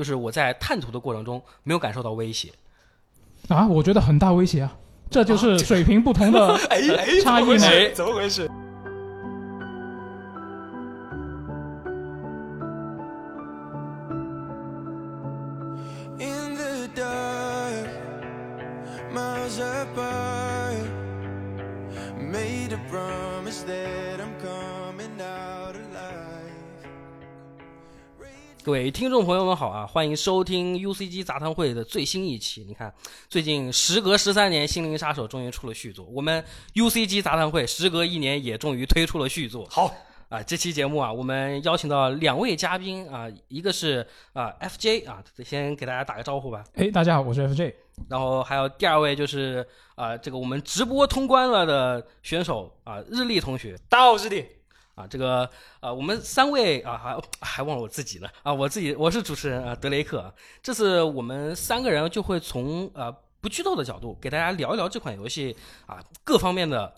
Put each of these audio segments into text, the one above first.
就是我在探图的过程中没有感受到威胁。啊，我觉得很大威胁啊，这就是水平不同的 差异呢怎么回事？怎么回事？各位听众朋友们好啊，欢迎收听 UCG 杂谈会的最新一期。你看，最近时隔十三年，《心灵杀手》终于出了续作，我们 UCG 杂谈会时隔一年也终于推出了续作。好，啊，这期节目啊，我们邀请到两位嘉宾啊，一个是啊 FJ 啊，先给大家打个招呼吧。哎，大家好，我是 FJ。然后还有第二位就是啊，这个我们直播通关了的选手啊，日历同学。大家好，我是弟。啊，这个啊，我们三位啊，还还忘了我自己呢啊，我自己我是主持人啊，德雷克。这次我们三个人就会从呃不剧透的角度给大家聊一聊这款游戏啊各方面的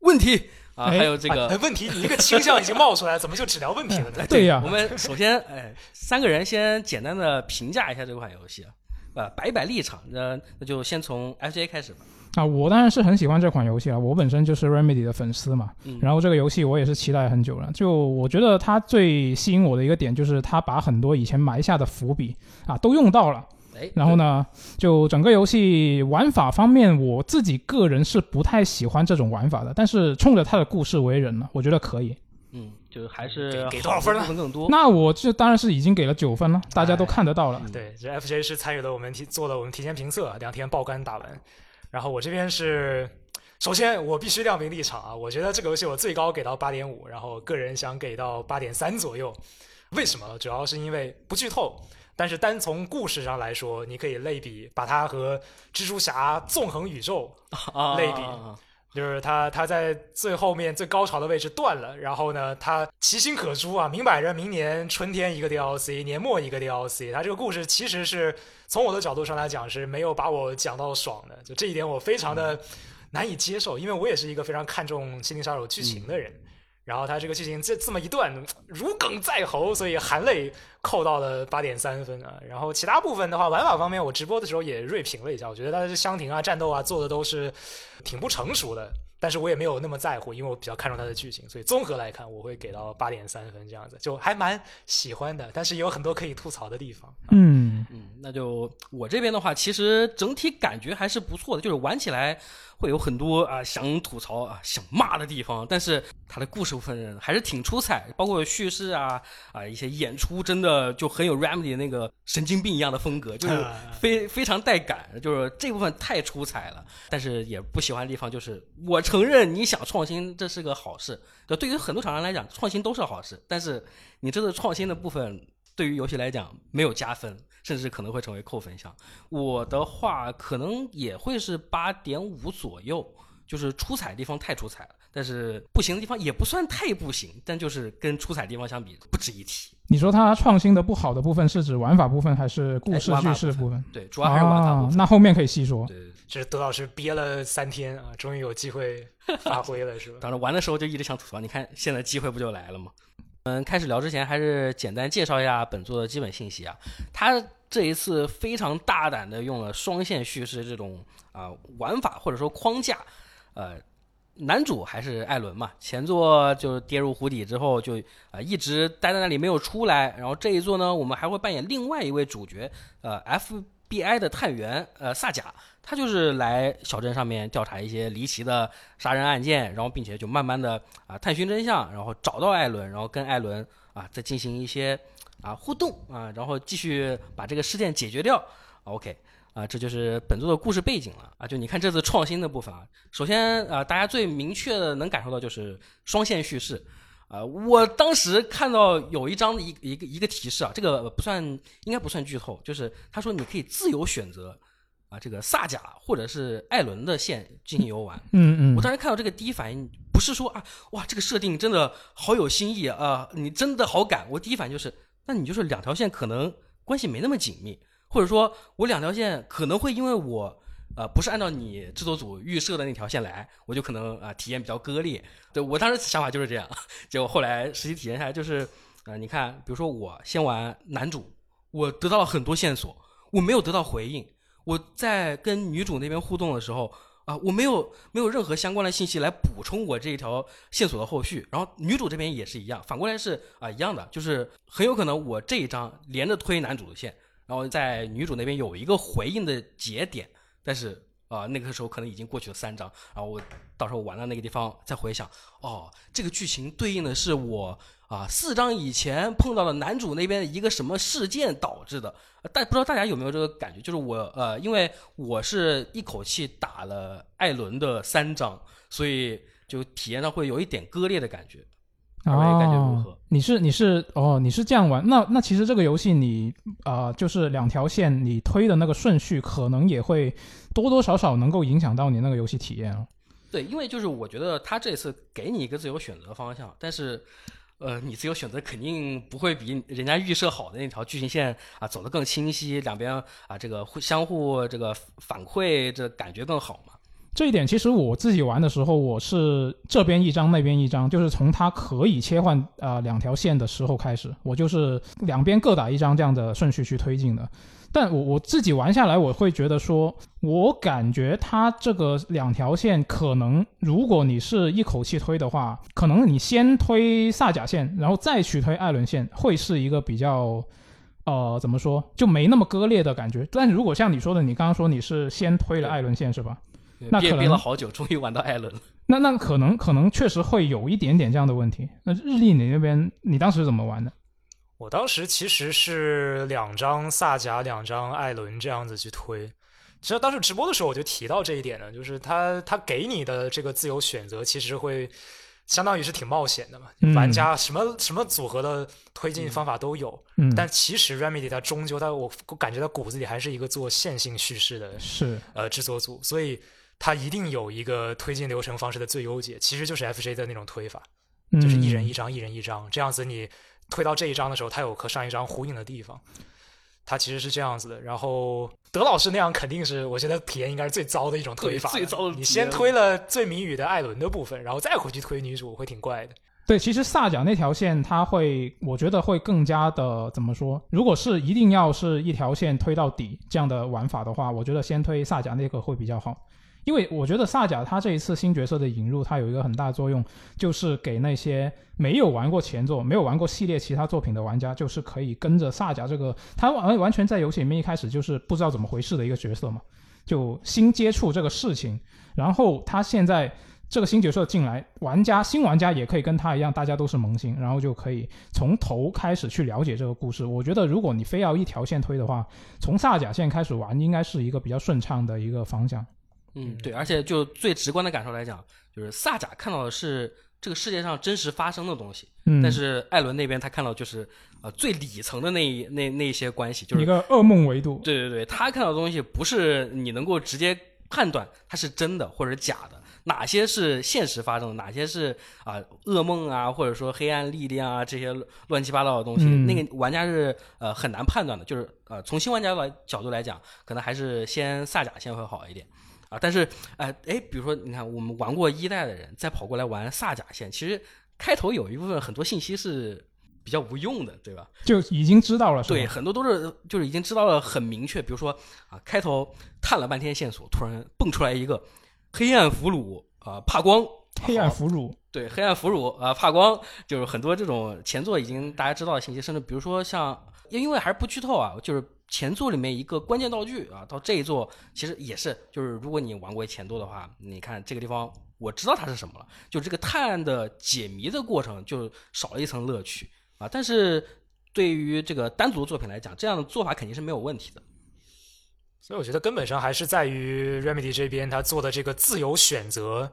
问题啊，哎还有这个哎问题，你这个倾向已经冒出来，怎么就只聊问题了呢？对呀我们首先哎，三个人先简单的评价一下这款游戏啊，呃，摆一摆立场，那那就先从 FJ 开始吧。啊，我当然是很喜欢这款游戏啊，我本身就是 Remedy 的粉丝嘛。嗯然后这个游戏我也是期待很久了。就我觉得它最吸引我的一个点就是它把很多以前埋下的伏笔啊都用到了。哎，然后呢，就整个游戏玩法方面，我自己个人是不太喜欢这种玩法的，但是冲着它的故事为人呢，我觉得可以。嗯，就是还是给给多少分呢更多。那我这当然是已经给了九分了，大家都看得到了。对，这 FJ 是参与了我们提做了我们提前评测，两天爆肝打完。然后我这边是，首先我必须亮明立场啊，我觉得这个游戏我最高给到八点五，然后个人想给到八点三左右。为什么？主要是因为不剧透。但是单从故事上来说，你可以类比，把它和蜘蛛侠纵横宇宙啊类比啊就是他他在最后面最高潮的位置断了，然后呢，他其心可诛啊，明摆着明年春天一个 DLC，年末一个 DLC，他这个故事其实是从我的角度上来讲是没有把我讲到爽的，就这一点我非常的难以接受，因为我也是一个非常看重《心灵杀手》剧情的人。然后他这个剧情这这么一段如鲠在喉，所以含泪扣到了八点三分啊。然后其他部分的话，玩法方面我直播的时候也锐评了一下，我觉得它的箱庭啊、战斗啊做的都是挺不成熟的。但是我也没有那么在乎，因为我比较看重它的剧情，所以综合来看，我会给到八点三分这样子，就还蛮喜欢的。但是也有很多可以吐槽的地方。嗯，嗯，那就我这边的话，其实整体感觉还是不错的，就是玩起来会有很多啊、想吐槽啊、想骂的地方，但是他的故事部分还是挺出彩，包括叙事啊啊、一些演出，真的就很有 Remedy 那个神经病一样的风格，就是啊非非常带感，就是这部分太出彩了。但是也不喜欢的地方就是，我承认你想创新这是个好事，就对于很多厂商来讲，创新都是好事，但是你这次创新的部分对于游戏来讲没有加分，甚至可能会成为扣分项。我的话可能也会是八点五左右，就是出彩的地方太出彩了，但是不行的地方也不算太不行，但就是跟出彩的地方相比不值一提。你说它创新的不好的部分是指玩法部分还是故事叙事部分？对，主要还是玩法部啊，分。那后面可以细说。对对对，这是德老师憋了三天啊，终于有机会发挥了，是吧？当时玩的时候就一直想吐槽，你看现在机会不就来了吗？嗯，开始聊之前还是简单介绍一下本作的基本信息啊。它这一次非常大胆的用了双线叙事这种啊、玩法或者说框架，呃，男主还是艾伦嘛，前作就跌入湖底之后就啊、一直待在那里没有出来，然后这一作呢，我们还会扮演另外一位主角，呃，FBI 的探员呃萨贾，他就是来小镇上面调查一些离奇的杀人案件，然后并且就慢慢的啊、探寻真相，然后找到艾伦，然后跟艾伦啊再进行一些啊互动啊，然后继续把这个事件解决掉。OK 啊，这就是本作的故事背景了啊。就你看这次创新的部分啊，首先啊，大家最明确的能感受到就是双线叙事。啊、我当时看到有一张一一个一个提示啊，这个不算应该不算剧透，就是他说你可以自由选择啊这个萨贾或者是艾伦的线进行游玩。嗯嗯我，当时看到这个第一反应不是说啊哇这个设定真的好有新意啊、你真的好敢。我第一反应就是，那你就是两条线可能关系没那么紧密，或者说我两条线可能会因为我呃不是按照你制作组预设的那条线来，我就可能啊、体验比较割裂。对我当时想法就是这样，结果后来实际体验下来就是，呃你看，比如说我先玩男主。我得到了很多线索，我没有得到回应。我在跟女主那边互动的时候啊，我没有没有任何相关的信息来补充我这一条线索的后续。然后女主这边也是一样，反过来是啊一样的，就是很有可能我这一章连着推男主的线，然后在女主那边有一个回应的节点，但是啊那个时候可能已经过去了三章，然后我到时候玩到那个地方再回想，哦，这个剧情对应的是我啊四章以前碰到了男主那边一个什么事件导致的。呃但不知道大家有没有这个感觉，就是我呃，因为我是一口气打了艾伦的三章，所以就体验上会有一点割裂的感觉。二位感觉如何哦？你是你是哦，你是这样玩？那那其实这个游戏你呃，就是两条线你推的那个顺序，可能也会多多少少能够影响到你那个游戏体验哦。对，因为就是我觉得他这次给你一个自由选择方向，但是，呃，你自由选择肯定不会比人家预设好的那条剧情线啊走得更清晰，两边啊这个互相互这个反馈，这感觉更好嘛。这一点其实我自己玩的时候，我是这边一张那边一张，就是从它可以切换呃两条线的时候开始，我就是两边各打一张这样的顺序去推进的。但我我自己玩下来，我会觉得说，我感觉它这个两条线可能，如果你是一口气推的话，可能你先推萨甲线，然后再去推艾伦线，会是一个比较。呃，怎么说就没那么割裂的感觉？但如果像你说的，你刚刚说你是先推了艾伦线是吧？那可能憋了好久，终于玩到艾伦了。那那可能可能确实会有一点点这样的问题。那日历你那边你当时怎么玩的？我当时其实是两张萨迦，两张艾伦这样子去推。其实当时直播的时候我就提到这一点呢，就是他他给你的这个自由选择，其实会相当于是挺冒险的嘛。嗯玩家什么什么组合的推进方法都有，嗯，但其实 Remedy 它终究它我我感觉它骨子里还是一个做线性叙事的是呃制作组，所以它一定有一个推进流程方式的最优解，其实就是 FJ 的那种推法。就是一人嗯一张，一人一张，这样子你推到这一章的时候，它有和上一章呼应的地方。它其实是这样子的。然后德老师那样肯定是，我觉得体验应该是最糟的一种推法最糟的你先推了最谜语的艾伦的部分，然后再回去推女主，会挺怪的。对，其实萨甲那条线它会，我觉得会更加的怎么说？如果是一定要是一条线推到底这样的玩法的话，我觉得先推萨甲那个会比较好。因为我觉得萨甲它这一次新角色的引入，它有一个很大作用，就是给那些没有玩过前作、没有玩过系列其他作品的玩家，就是可以跟着萨甲这个，他完完全在游戏里面一开始就是不知道怎么回事的一个角色嘛，就新接触这个事情，然后他现在这个新角色进来，玩家新玩家也可以跟他一样，大家都是萌新，然后就可以从头开始去了解这个故事。我觉得如果你非要一条线推的话，从萨甲线开始玩，应该是一个比较顺畅的一个方向。嗯，对，而且就最直观的感受来讲，就是萨贾看到的是这个世界上真实发生的东西，嗯，但是艾伦那边他看到就是呃最里层的那一那那些关系，就是一个噩梦维度。对对对，他看到的东西不是你能够直接判断它是真的或者假的，哪些是现实发生的，哪些是啊、噩梦啊，或者说黑暗力量啊这些乱七八糟的东西，嗯那个玩家是呃很难判断的。就是呃从新玩家的角度来讲，可能还是先萨甲先会好一点。啊，但是，哎，哎，比如说，你看，我们玩过一代的人，再跑过来玩萨甲线，其实开头有一部分很多信息是比较无用的，对吧？就已经知道了，对，很多都是就是已经知道了很明确，比如说啊，开头探了半天线索，突然蹦出来一个黑暗俘虏啊、怕光，黑暗好俘虏，对，黑暗俘虏啊、怕光，就是很多这种前作已经大家知道的信息，甚至比如说像，因为还是不剧透啊，就是前作里面一个关键道具啊，到这一座其实也是，就是如果你玩过前作的话，你看这个地方我知道它是什么了，就这个探案的解谜的过程就少了一层乐趣啊，但是对于这个单独的作品来讲，这样的做法肯定是没有问题的。所以我觉得根本上还是在于 Remedy 这边他做的这个自由选择。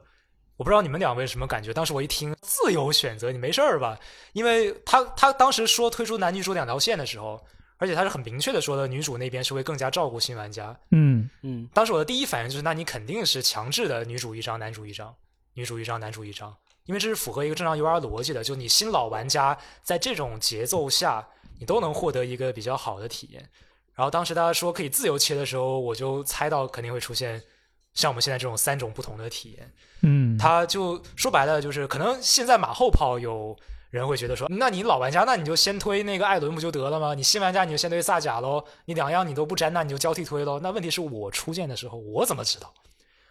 我不知道你们两位什么感觉？当时我一听自由选择，你没事儿吧？因为他他当时说推出男女主两条线的时候，而且他是很明确的说的，女主那边是会更加照顾新玩家。嗯，嗯，当时我的第一反应就是，那你肯定是强制的女主一张，男主一张，女主一张，男主一张，因为这是符合一个正常 UR 逻辑的。就你新老玩家在这种节奏下，你都能获得一个比较好的体验。然后当时大家说可以自由切的时候，我就猜到肯定会出现像我们现在这种三种不同的体验。嗯，它就说白了就是，可能现在马后炮有人会觉得说，那你老玩家，那你就先推那个艾伦不就得了吗？你新玩家你就先推萨甲喽，你两样你都不沾，那你就交替推喽。那问题是我出剑的时候，我怎么知道？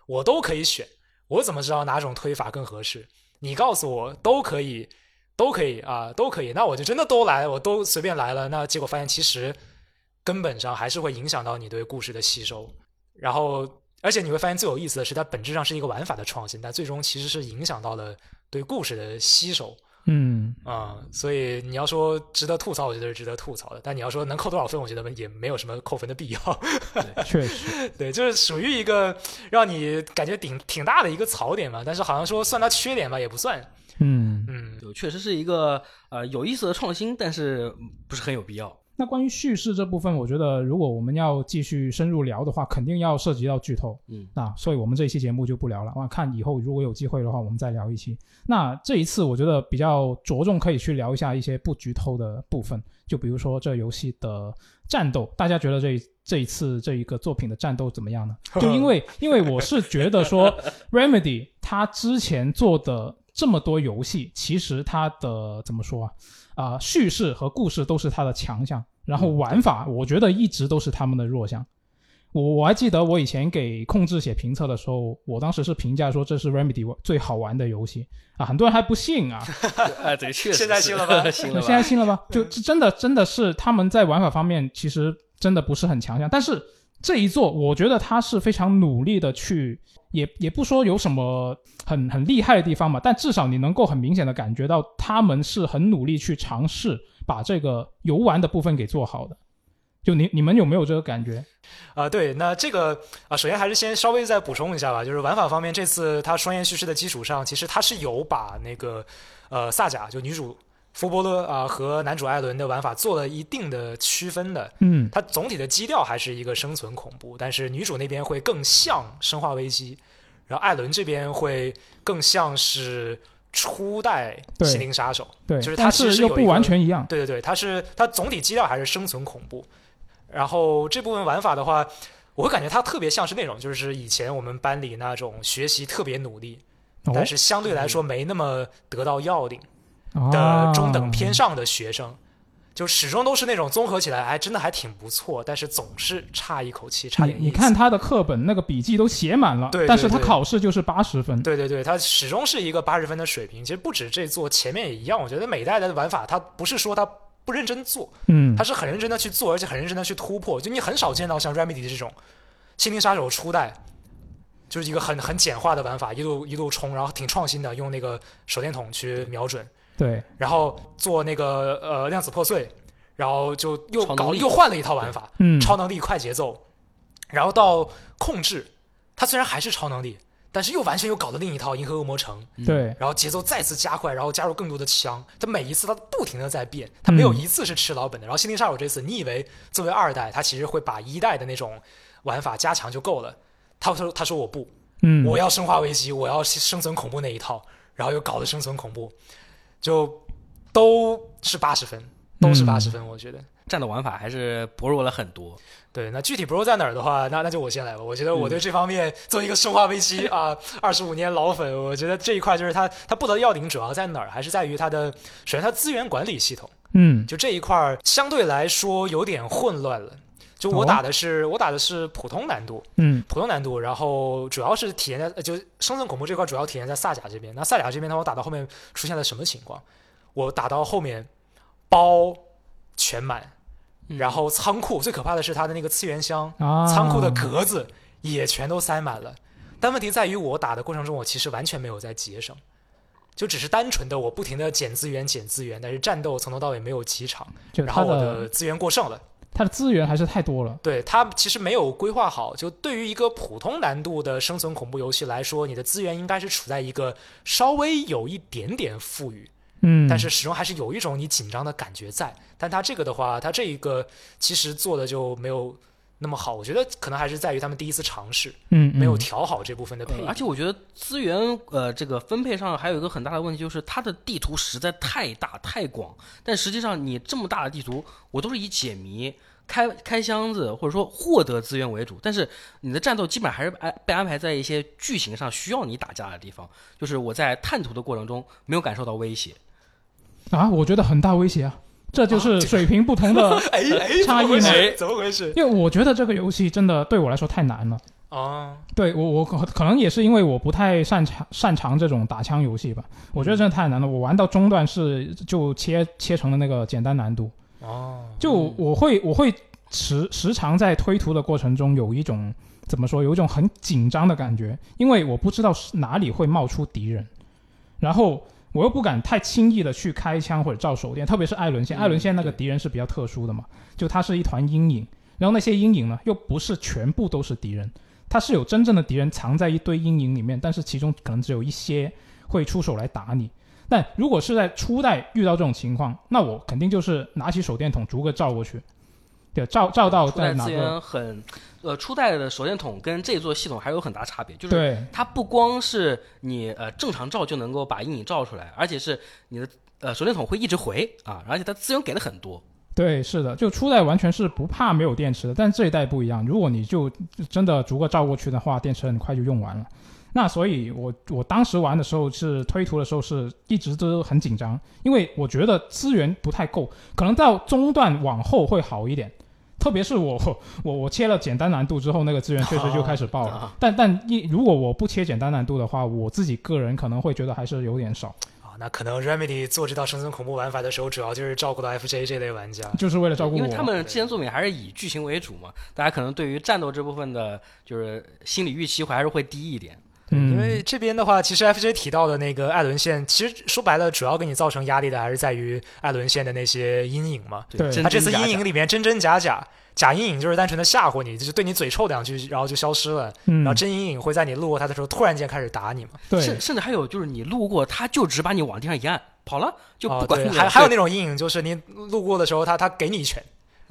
我都可以选，我怎么知道哪种推法更合适？你告诉我都可以，都可以啊，都可以。那我就真的都来，我都随便来了。那结果发现其实根本上还是会影响到你对故事的吸收。然后，而且你会发现最有意思的是，它本质上是一个玩法的创新，但最终其实是影响到了对故事的吸收。嗯，啊、所以你要说值得吐槽，我觉得是值得吐槽的。但你要说能扣多少分，我觉得也没有什么扣分的必要。确实，对，就是属于一个让你感觉挺挺大的一个槽点吧。但是好像说算它缺点吧，也不算。嗯。嗯，就确实是一个呃有意思的创新，但是不是很有必要。那关于叙事这部分，我觉得如果我们要继续深入聊的话，肯定要涉及到剧透。嗯，那所以我们这一期节目就不聊了。我看以后如果有机会的话，我们再聊一期。那这一次我觉得比较着重可以去聊一下一些不剧透的部分，就比如说这游戏的战斗，大家觉得这这一次这一个作品的战斗怎么样呢？就因为因为我是觉得说 Remedy 他之前做的这么多游戏，其实它的怎么说啊？啊、叙事和故事都是它的强项，然后玩法我觉得一直都是他们的弱项。我我还记得我以前给控制写评测的时候，我当时是评价说这是 Remedy 最好玩的游戏啊，很多人还不信啊，哎，对，确实现在信了吧信了吧？现在信了吧？就真的真的是他们在玩法方面其实真的不是很强项，但是这一座我觉得他是非常努力的去，也也不说有什么很很厉害的地方嘛，但至少你能够很明显的感觉到他们是很努力去尝试把这个游玩的部分给做好的。就你你们有没有这个感觉？啊、对，那这个啊、首先还是先稍微再补充一下吧，就是玩法方面，这次它双线叙事的基础上，其实它是有把那个呃萨迦就女主福伯勒啊、和男主艾伦的玩法做了一定的区分的。嗯它总体的基调还是一个生存恐怖，但是女主那边会更像生化危机，然后艾伦这边会更像是初代心灵杀手。对，就是它其实有是又不完全一样。对对对，它是它总体基调还是生存恐怖。然后这部分玩法的话，我会感觉它特别像是那种，就是以前我们班里那种学习特别努力，哦但是相对来说没那么得到要领啊的中等偏上的学生。就始终都是那种综合起来，哎，真的还挺不错，但是总是差一口气，差点意思。你你看他的课本那个笔记都写满了，对对但是他考试就是八十分。对对对，他始终是一个八十分的水平。其实不止这座，前面也一样。我觉得每代的玩法，他不是说他不认真做，嗯他，是很认真的去做，而且很认真的去突破。就你很少见到像 Remedy 这种《心灵杀手》初代，就是一个很很简化的玩法，一路一路冲，然后挺创新的，用那个手电筒去瞄准，对，然后做那个呃量子破碎，然后就又搞又换了一套玩法，嗯，超能力、快节奏，然后到控制，它虽然还是超能力，但是又完全又搞了另一套《银河恶魔城》。对，然后节奏再次加快，然后加入更多的枪，它每一次它不停的在变，它没有嗯一次是吃老本的。然后《心灵杀手》这次，你以为作为二代，它其实会把一代的那种玩法加强就够了，他说他说我不，嗯，我要生化危机，我要生存恐怖那一套，然后又搞了生存恐怖，就都是八十分，都是嗯八十分，我觉得。战斗玩法还是薄弱了很多。对，那具体 bro 在哪儿的话，那那就我先来吧。我觉得我对这方面作为一个生化危机 啊二十五年老粉，我觉得这一块就是它它不得要领主要在哪儿，还是在于它的首先它资源管理系统，嗯就这一块儿相对来说有点混乱了。就我哦打的是、我打的是普通难度，嗯普通难度，然后主要是体验在呃就生存恐怖这块主要体验在萨甲这边。那萨甲这边呢，我打到后面出现了什么情况？我打到后面包全满，嗯然后仓库最可怕的是它的那个次元箱，啊，仓库的格子也全都塞满了。但问题在于，我打的过程中，我其实完全没有在节省，就只是单纯的我不停的捡资源、捡资源，但是战斗从头到尾没有几场，然后我的资源过剩了。他的资源还是太多了。对它其实没有规划好，就对于一个普通难度的生存恐怖游戏来说，你的资源应该是处在一个稍微有一点点富裕，嗯，但是始终还是有一种你紧张的感觉在。但它这个的话，它这一个其实做的就没有那么好，我觉得可能还是在于他们第一次尝试，嗯没有嗯调好这部分的配而且我觉得资源呃这个分配上还有一个很大的问题，就是它的地图实在太大太广，但实际上你这么大的地图，我都是以解谜。开开箱子或者说获得资源为主，但是你的战斗基本上还是安被安排在一些剧情上需要你打架的地方，就是我在探图的过程中没有感受到威胁。啊，我觉得很大威胁啊，这就是水平不同的。差异呢怎么回事？怎么回事？因为我觉得这个游戏真的对我来说太难了。啊，对我，我可可能也是因为我不太擅长擅长这种打枪游戏吧。我觉得真的太难了，我玩到中段是就切切成了那个简单难度。哦，就我会我会时时常在推图的过程中有一种怎么说，有一种很紧张的感觉，因为我不知道是哪里会冒出敌人，然后我又不敢太轻易的去开枪或者照手电，特别是艾伦线，嗯艾伦线那个敌人是比较特殊的嘛，就它是一团阴影，然后那些阴影呢又不是全部都是敌人，它是有真正的敌人藏在一堆阴影里面，但是其中可能只有一些会出手来打你。但如果是在初代遇到这种情况，那我肯定就是拿起手电筒逐个照过去，对，照照到在哪个源很，呃，初代的手电筒跟这座系统还有很大差别，就是对它不光是你呃正常照就能够把阴影照出来，而且是你的呃手电筒会一直回啊，而且它资源给的很多。对，是的，就初代完全是不怕没有电池的，但这一代不一样，如果你就真的逐个照过去的话，电池很快就用完了。那所以我，我当时玩的时候是推图的时候是一直都很紧张，因为我觉得资源不太够，可能到中段往后会好一点。特别是我 我我切了简单难度之后，那个资源确实就开始爆了。啊但但一如果我不切简单难度的话，我自己个人可能会觉得还是有点少，啊，那可能 Remedy 做这套生存恐怖玩法的时候，主要就是照顾到 FJ 这类玩家。就是为了照顾我。因为他们之前作品还是以剧情为主嘛，大家可能对于战斗这部分的，就是心理预期还是会低一点。嗯，因为这边的话，其实 FJ 提到的那个艾伦线，其实说白了，主要给你造成压力的还是在于艾伦线的那些阴影嘛。对他这次阴影里面真真假假，假阴影就是单纯的吓唬你，就是对你嘴臭两句，然后就消失了。嗯。然后真阴影会在你路过他的时候突然间开始打你嘛。对。甚甚至还有就是你路过，他就只把你往地上一按，跑了，就哦不管还还有那种阴影，就是你路过的时候，他他给你一拳，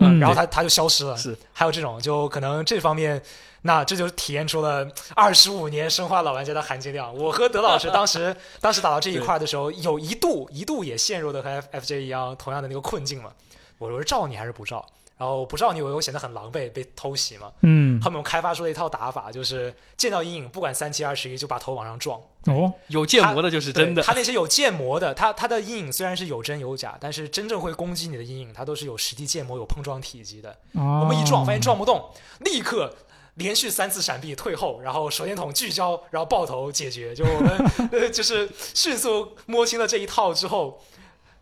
嗯然后他他就消失了。是还有这种，就可能这方面，那这就体验出了二十五年生化老玩家的含金量。我和德老师当时当时打到这一块的时候，有一度一度也陷入的和 F F J 一样同样的那个困境嘛。我说照你还是不照？然后不知道你，有没有显得很狼狈，被偷袭嘛。嗯他们开发出了一套打法，就是见到阴影，不管三七二十一，就把头往上撞。哦有建模的就是真的对。他那些有建模的，他他的阴影虽然是有真有假，但是真正会攻击你的阴影，它都是有实际建模、有碰撞体积的。哦，我们一撞发现撞不动，立刻连续三次闪避退后，然后手电筒聚焦，然后爆头解决。就我们 呃就是迅速摸清了这一套之后，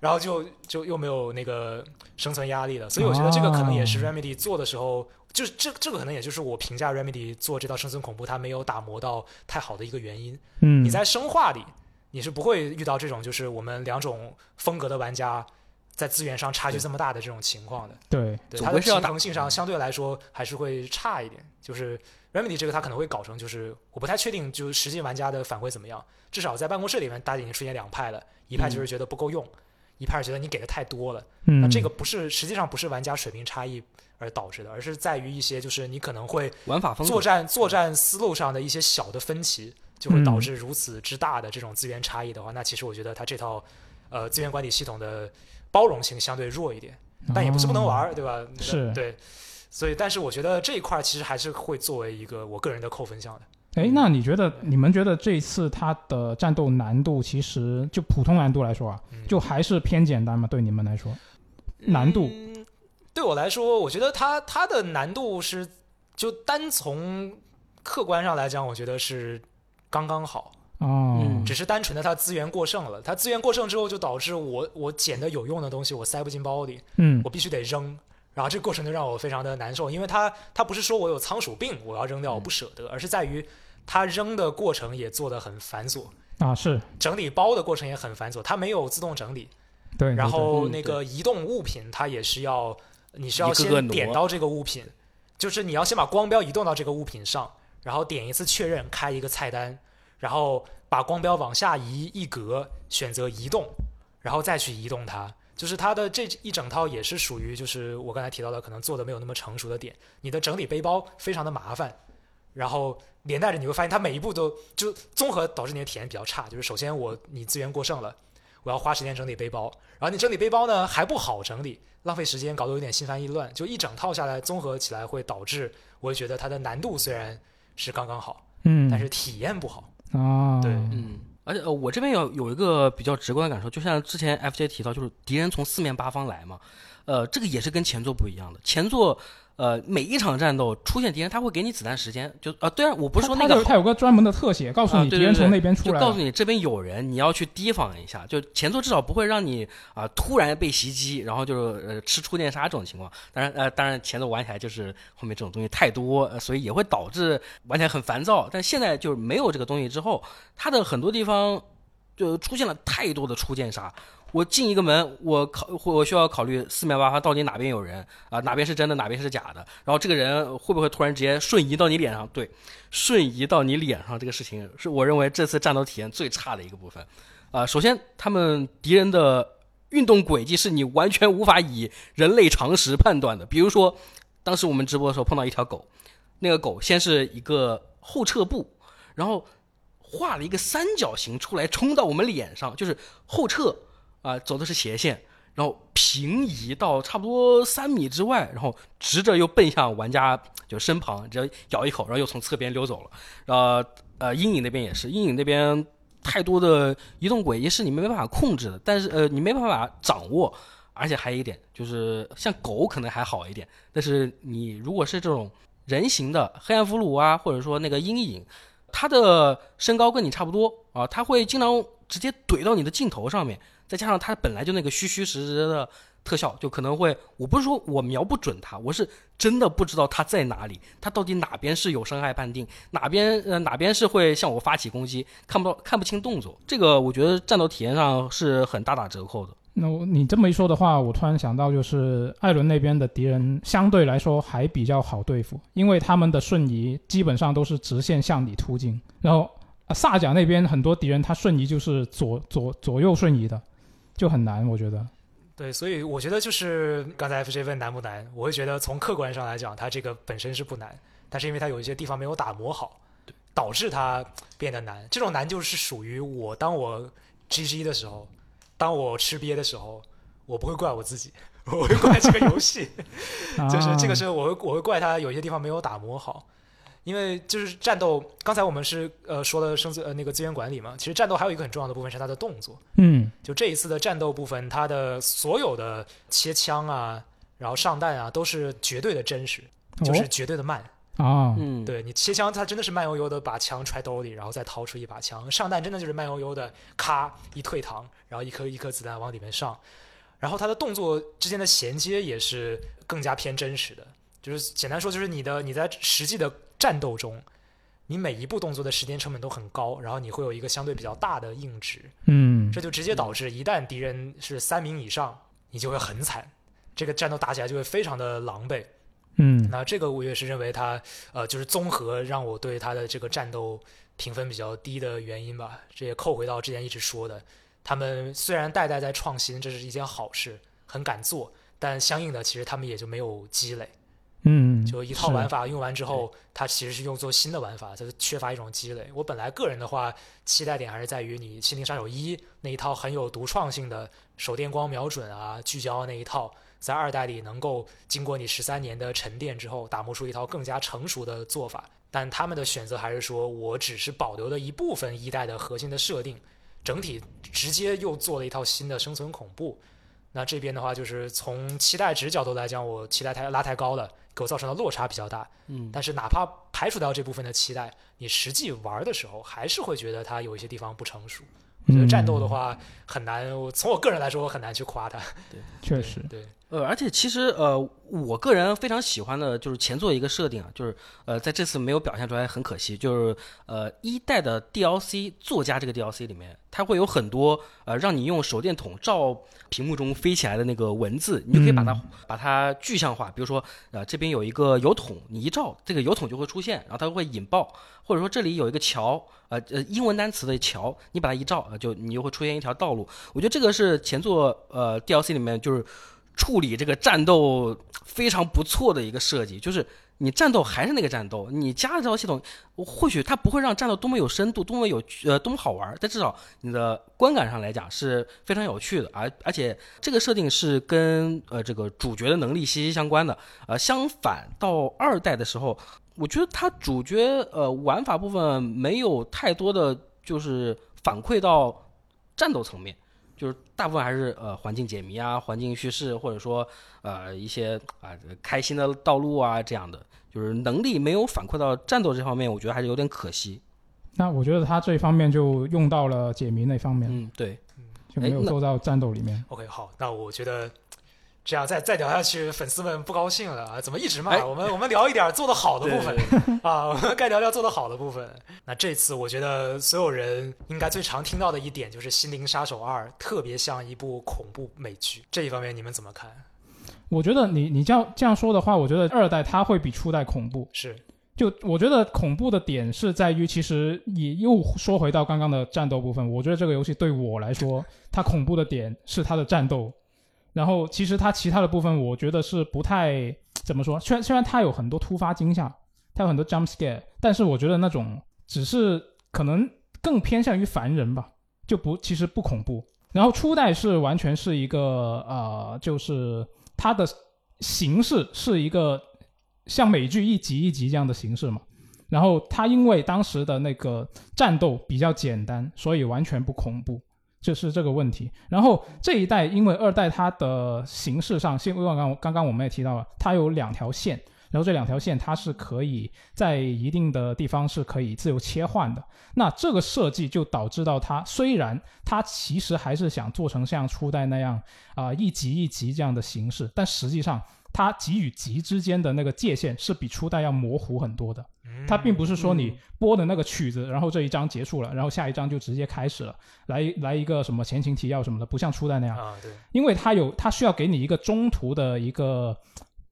然后就就又没有那个生存压力的。所以我觉得这个可能也是哦 Remedy 做的时候。就是这，这个可能也就是我评价 Remedy 做这套生存恐怖，它没有打磨到太好的一个原因。嗯，你在生化里，你是不会遇到这种就是我们两种风格的玩家在资源上差距这么大的这种情况的。对对它的平衡性上相对来说还是会差一点。就是 Remedy 这个它可能会搞成就是我不太确定，就是实际玩家的反馈怎么样。至少在办公室里面，大家已经出现两派了，一派就是觉得不够用，一派是觉得你给的太多了。嗯，那这个不是实际上不是玩家水平差异而导致的，而是在于一些就是你可能会玩法作战作战思路上的一些小的分歧，就会导嗯致如此之大的这种资源差异的话，那其实我觉得它这套呃资源管理系统的包容性相对弱一点，但也不是不能玩儿，对吧？哦是对，所以但是我觉得这一块儿其实还是会作为一个我个人的扣分项的。哎，那你觉得你们觉得这一次它的战斗难度其实就普通难度来说啊，嗯就还是偏简单嘛？对你们来说，难度嗯对我来说，我觉得它它的难度是就单从客观上来讲，我觉得是刚刚好。哦，嗯只是单纯的它资源过剩了，它资源过剩之后，就导致我我捡的有用的东西我塞不进包里，嗯我必须得扔。然后这个过程就让我非常的难受，因为它它不是说我有仓鼠病我要扔掉我不舍得，而是在于它扔的过程也做得很繁琐，啊是。整理包的过程也很繁琐，它没有自动整理，对，然后那个移动物品它也是要你是要先点到这个物品，就是你要先把光标移动到这个物品上，然后点一次确认，开一个菜单，然后把光标往下移一格，选择移动，然后再去移动它。就是它的这一整套也是属于就是我刚才提到的，可能做的没有那么成熟的点。你的整理背包非常的麻烦，然后连带着你会发现它每一步都就综合导致你的体验比较差。就是首先我你资源过剩了，我要花时间整理背包，然后你整理背包呢还不好整理，浪费时间，搞得有点心烦意乱。就一整套下来，综合起来会导致我会觉得它的难度虽然是刚刚好，嗯，但是体验不好。啊，对嗯，而且，我这边有有一个比较直观的感受，就像之前 FJ 提到，就是敌人从四面八方来嘛，呃，这个也是跟前作不一样的。前作呃每一场战斗出现敌人，他会给你子弹时间，就啊，对啊，我不是说那个它它有它有个专门的特写，告诉啊你敌人从那边出来了。就告诉你这边有人，你要去提防一下。就前作至少不会让你啊、突然被袭击，然后就是呃吃触电杀这种情况。当然呃，当然前作玩起来就是后面这种东西太多，呃所以也会导致玩起来很烦躁。但现在就是没有这个东西之后，它的很多地方就出现了太多的触电杀。我进一个门，我考我需要考虑四面八方到底哪边有人啊、哪边是真的，哪边是假的。然后这个人会不会突然直接瞬移到你脸上？对，瞬移到你脸上这个事情，是我认为这次战斗体验最差的一个部分。啊、首先他们敌人的运动轨迹是你完全无法以人类常识判断的。比如说，当时我们直播的时候碰到一条狗，那个狗先是一个后撤步，然后画了一个三角形出来冲到我们脸上，就是后撤啊、走的是斜线，然后平移到差不多三米之外，然后直着又奔向玩家就身旁，只要咬一口，然后又从侧边溜走了。呃呃，阴影那边也是，阴影那边太多的移动轨迹是你没办法控制的，但是呃你没办法掌握。而且还有一点就是，像狗可能还好一点，但是你如果是这种人形的黑暗俘虏啊，或者说那个阴影，它的身高跟你差不多啊，它会经常直接怼到你的镜头上面，再加上它本来就那个虚虚实实的特效，就可能会，我不是说我瞄不准它，我是真的不知道它在哪里，它到底哪边是有伤害判定，哪边呃哪边是会向我发起攻击，看不到看不清动作，这个我觉得战斗体验上是很大打折扣的。那我你这么一说的话，我突然想到，就是艾伦那边的敌人相对来说还比较好对付，因为他们的瞬移基本上都是直线向你突进，然后、萨甲那边很多敌人他瞬移就是左左左右瞬移的，就很难，我觉得。对，所以我觉得就是刚才 FJ 问难不难，我会觉得从客观上来讲，它这个本身是不难，但是因为它有一些地方没有打磨好，导致它变得难。这种难就是属于我当我 GG 的时候，当我吃瘪的时候，我不会怪我自己，我会怪这个游戏。就是这个时候我会我会怪他有些地方没有打磨好，因为就是战斗，刚才我们是呃说了生资呃那个资源管理嘛，其实战斗还有一个很重要的部分是它的动作，嗯就这一次的战斗部分，它的所有的切枪啊，然后上弹啊，都是绝对的真实，就是绝对的慢。哦啊嗯，对你切枪，它真的是慢悠悠的把枪揣兜里，然后再掏出一把枪。上弹真的就是慢悠悠的，咔一退膛，然后一颗一颗子弹往里面上。然后它的动作之间的衔接也是更加偏真实的，就是简单说，就是你的你在实际的战斗中，你每一步动作的时间成本都很高，然后你会有一个相对比较大的硬值，嗯这就直接导致一旦敌人是三名以上，你就会很惨，这个战斗打起来就会非常的狼狈。嗯那这个我也是认为他呃就是综合让我对他的这个战斗评分比较低的原因吧。这也扣回到之前一直说的，他们虽然代代在创新，这是一件好事，很敢做，但相应的其实他们也就没有积累。嗯，就一套玩法用完之后，它其实是用做新的玩法，它缺乏一种积累。我本来个人的话，期待点还是在于你《心灵杀手一》那一套很有独创性的手电光瞄准啊、聚焦那一套，在二代里能够经过你十三年的沉淀之后，打磨出一套更加成熟的做法。但他们的选择还是说我只是保留了一部分一代的核心的设定，整体直接又做了一套新的生存恐怖。那这边的话，就是从期待值角度来讲，我期待太拉太高了，给我造成的落差比较大。嗯，但是哪怕排除掉这部分的期待，你实际玩的时候，还是会觉得它有一些地方不成熟。我觉得战斗的话很难，我从我个人来说，我很难去夸他。对。确实，对，呃，而且其实呃，我个人非常喜欢的就是前作一个设定啊，就是呃，在这次没有表现出来，很可惜。就是呃，一代的 DLC 作家这个 DLC 里面，它会有很多呃，让你用手电筒照屏幕中飞起来的那个文字，你就可以把它、嗯把它具象化。比如说呃，这边有一个油桶，你一照，这个油桶就会出现，然后它会引爆，或者说这里有一个桥，呃呃，英文单词的桥，你把它一照，呃，就你就会出现一条道路。我觉得这个是前作呃 DLC 里面就是。处理这个战斗非常不错的一个设计，就是你战斗还是那个战斗，你加了这套系统，或许它不会让战斗多么有深度，多么有呃多么好玩，但至少你的观感上来讲是非常有趣的，而而且这个设定是跟呃这个主角的能力息息相关的。呃，相反到二代的时候，我觉得它主角呃玩法部分没有太多的就是反馈到战斗层面，就是大部分还是呃环境解谜啊、环境叙事，或者说呃一些啊、开心的道路啊这样的，就是能力没有反馈到战斗这方面，我觉得还是有点可惜。那我觉得他这一方面就用到了解谜那方面，嗯，对，就没有做到战斗里面。OK，好，那我觉得这样再再聊下去，粉丝们不高兴了啊！怎么一直骂？哎我们我们聊一点做得好的部分 啊，我们该聊聊做得好的部分。那这次我觉得所有人应该最常听到的一点就是《心灵杀手二》特别像一部恐怖美剧，这一方面你们怎么看？我觉得你你这样这样说的话，我觉得二代它会比初代恐怖。是就我觉得恐怖的点是在于，其实也又说回到刚刚的战斗部分。我觉得这个游戏对我来说，它恐怖的点是它的战斗，然后其实它其他的部分，我觉得是不太怎么说。虽然虽然它有很多突发惊吓，它有很多 jump scare，但是我觉得那种只是可能更偏向于凡人吧，就不其实不恐怖。然后初代是完全是一个呃，就是它的形式是一个像美剧一集一集这样的形式嘛。然后它因为当时的那个战斗比较简单，所以完全不恐怖，这是这个问题。然后这一代因为二代它的形式上，现刚刚刚刚我们也提到了，它有两条线，然后这两条线它是可以在一定的地方是可以自由切换的。那这个设计就导致到它虽然它其实还是想做成像初代那样啊、一集一集这样的形式，但实际上它集与集之间的那个界限是比初代要模糊很多的。它并不是说你播的那个曲子，然后这一章结束了，然后下一章就直接开始了，来来一个什么前情提要什么的，不像初代那样。啊，对，因为它有，它需要给你一个中途的一个，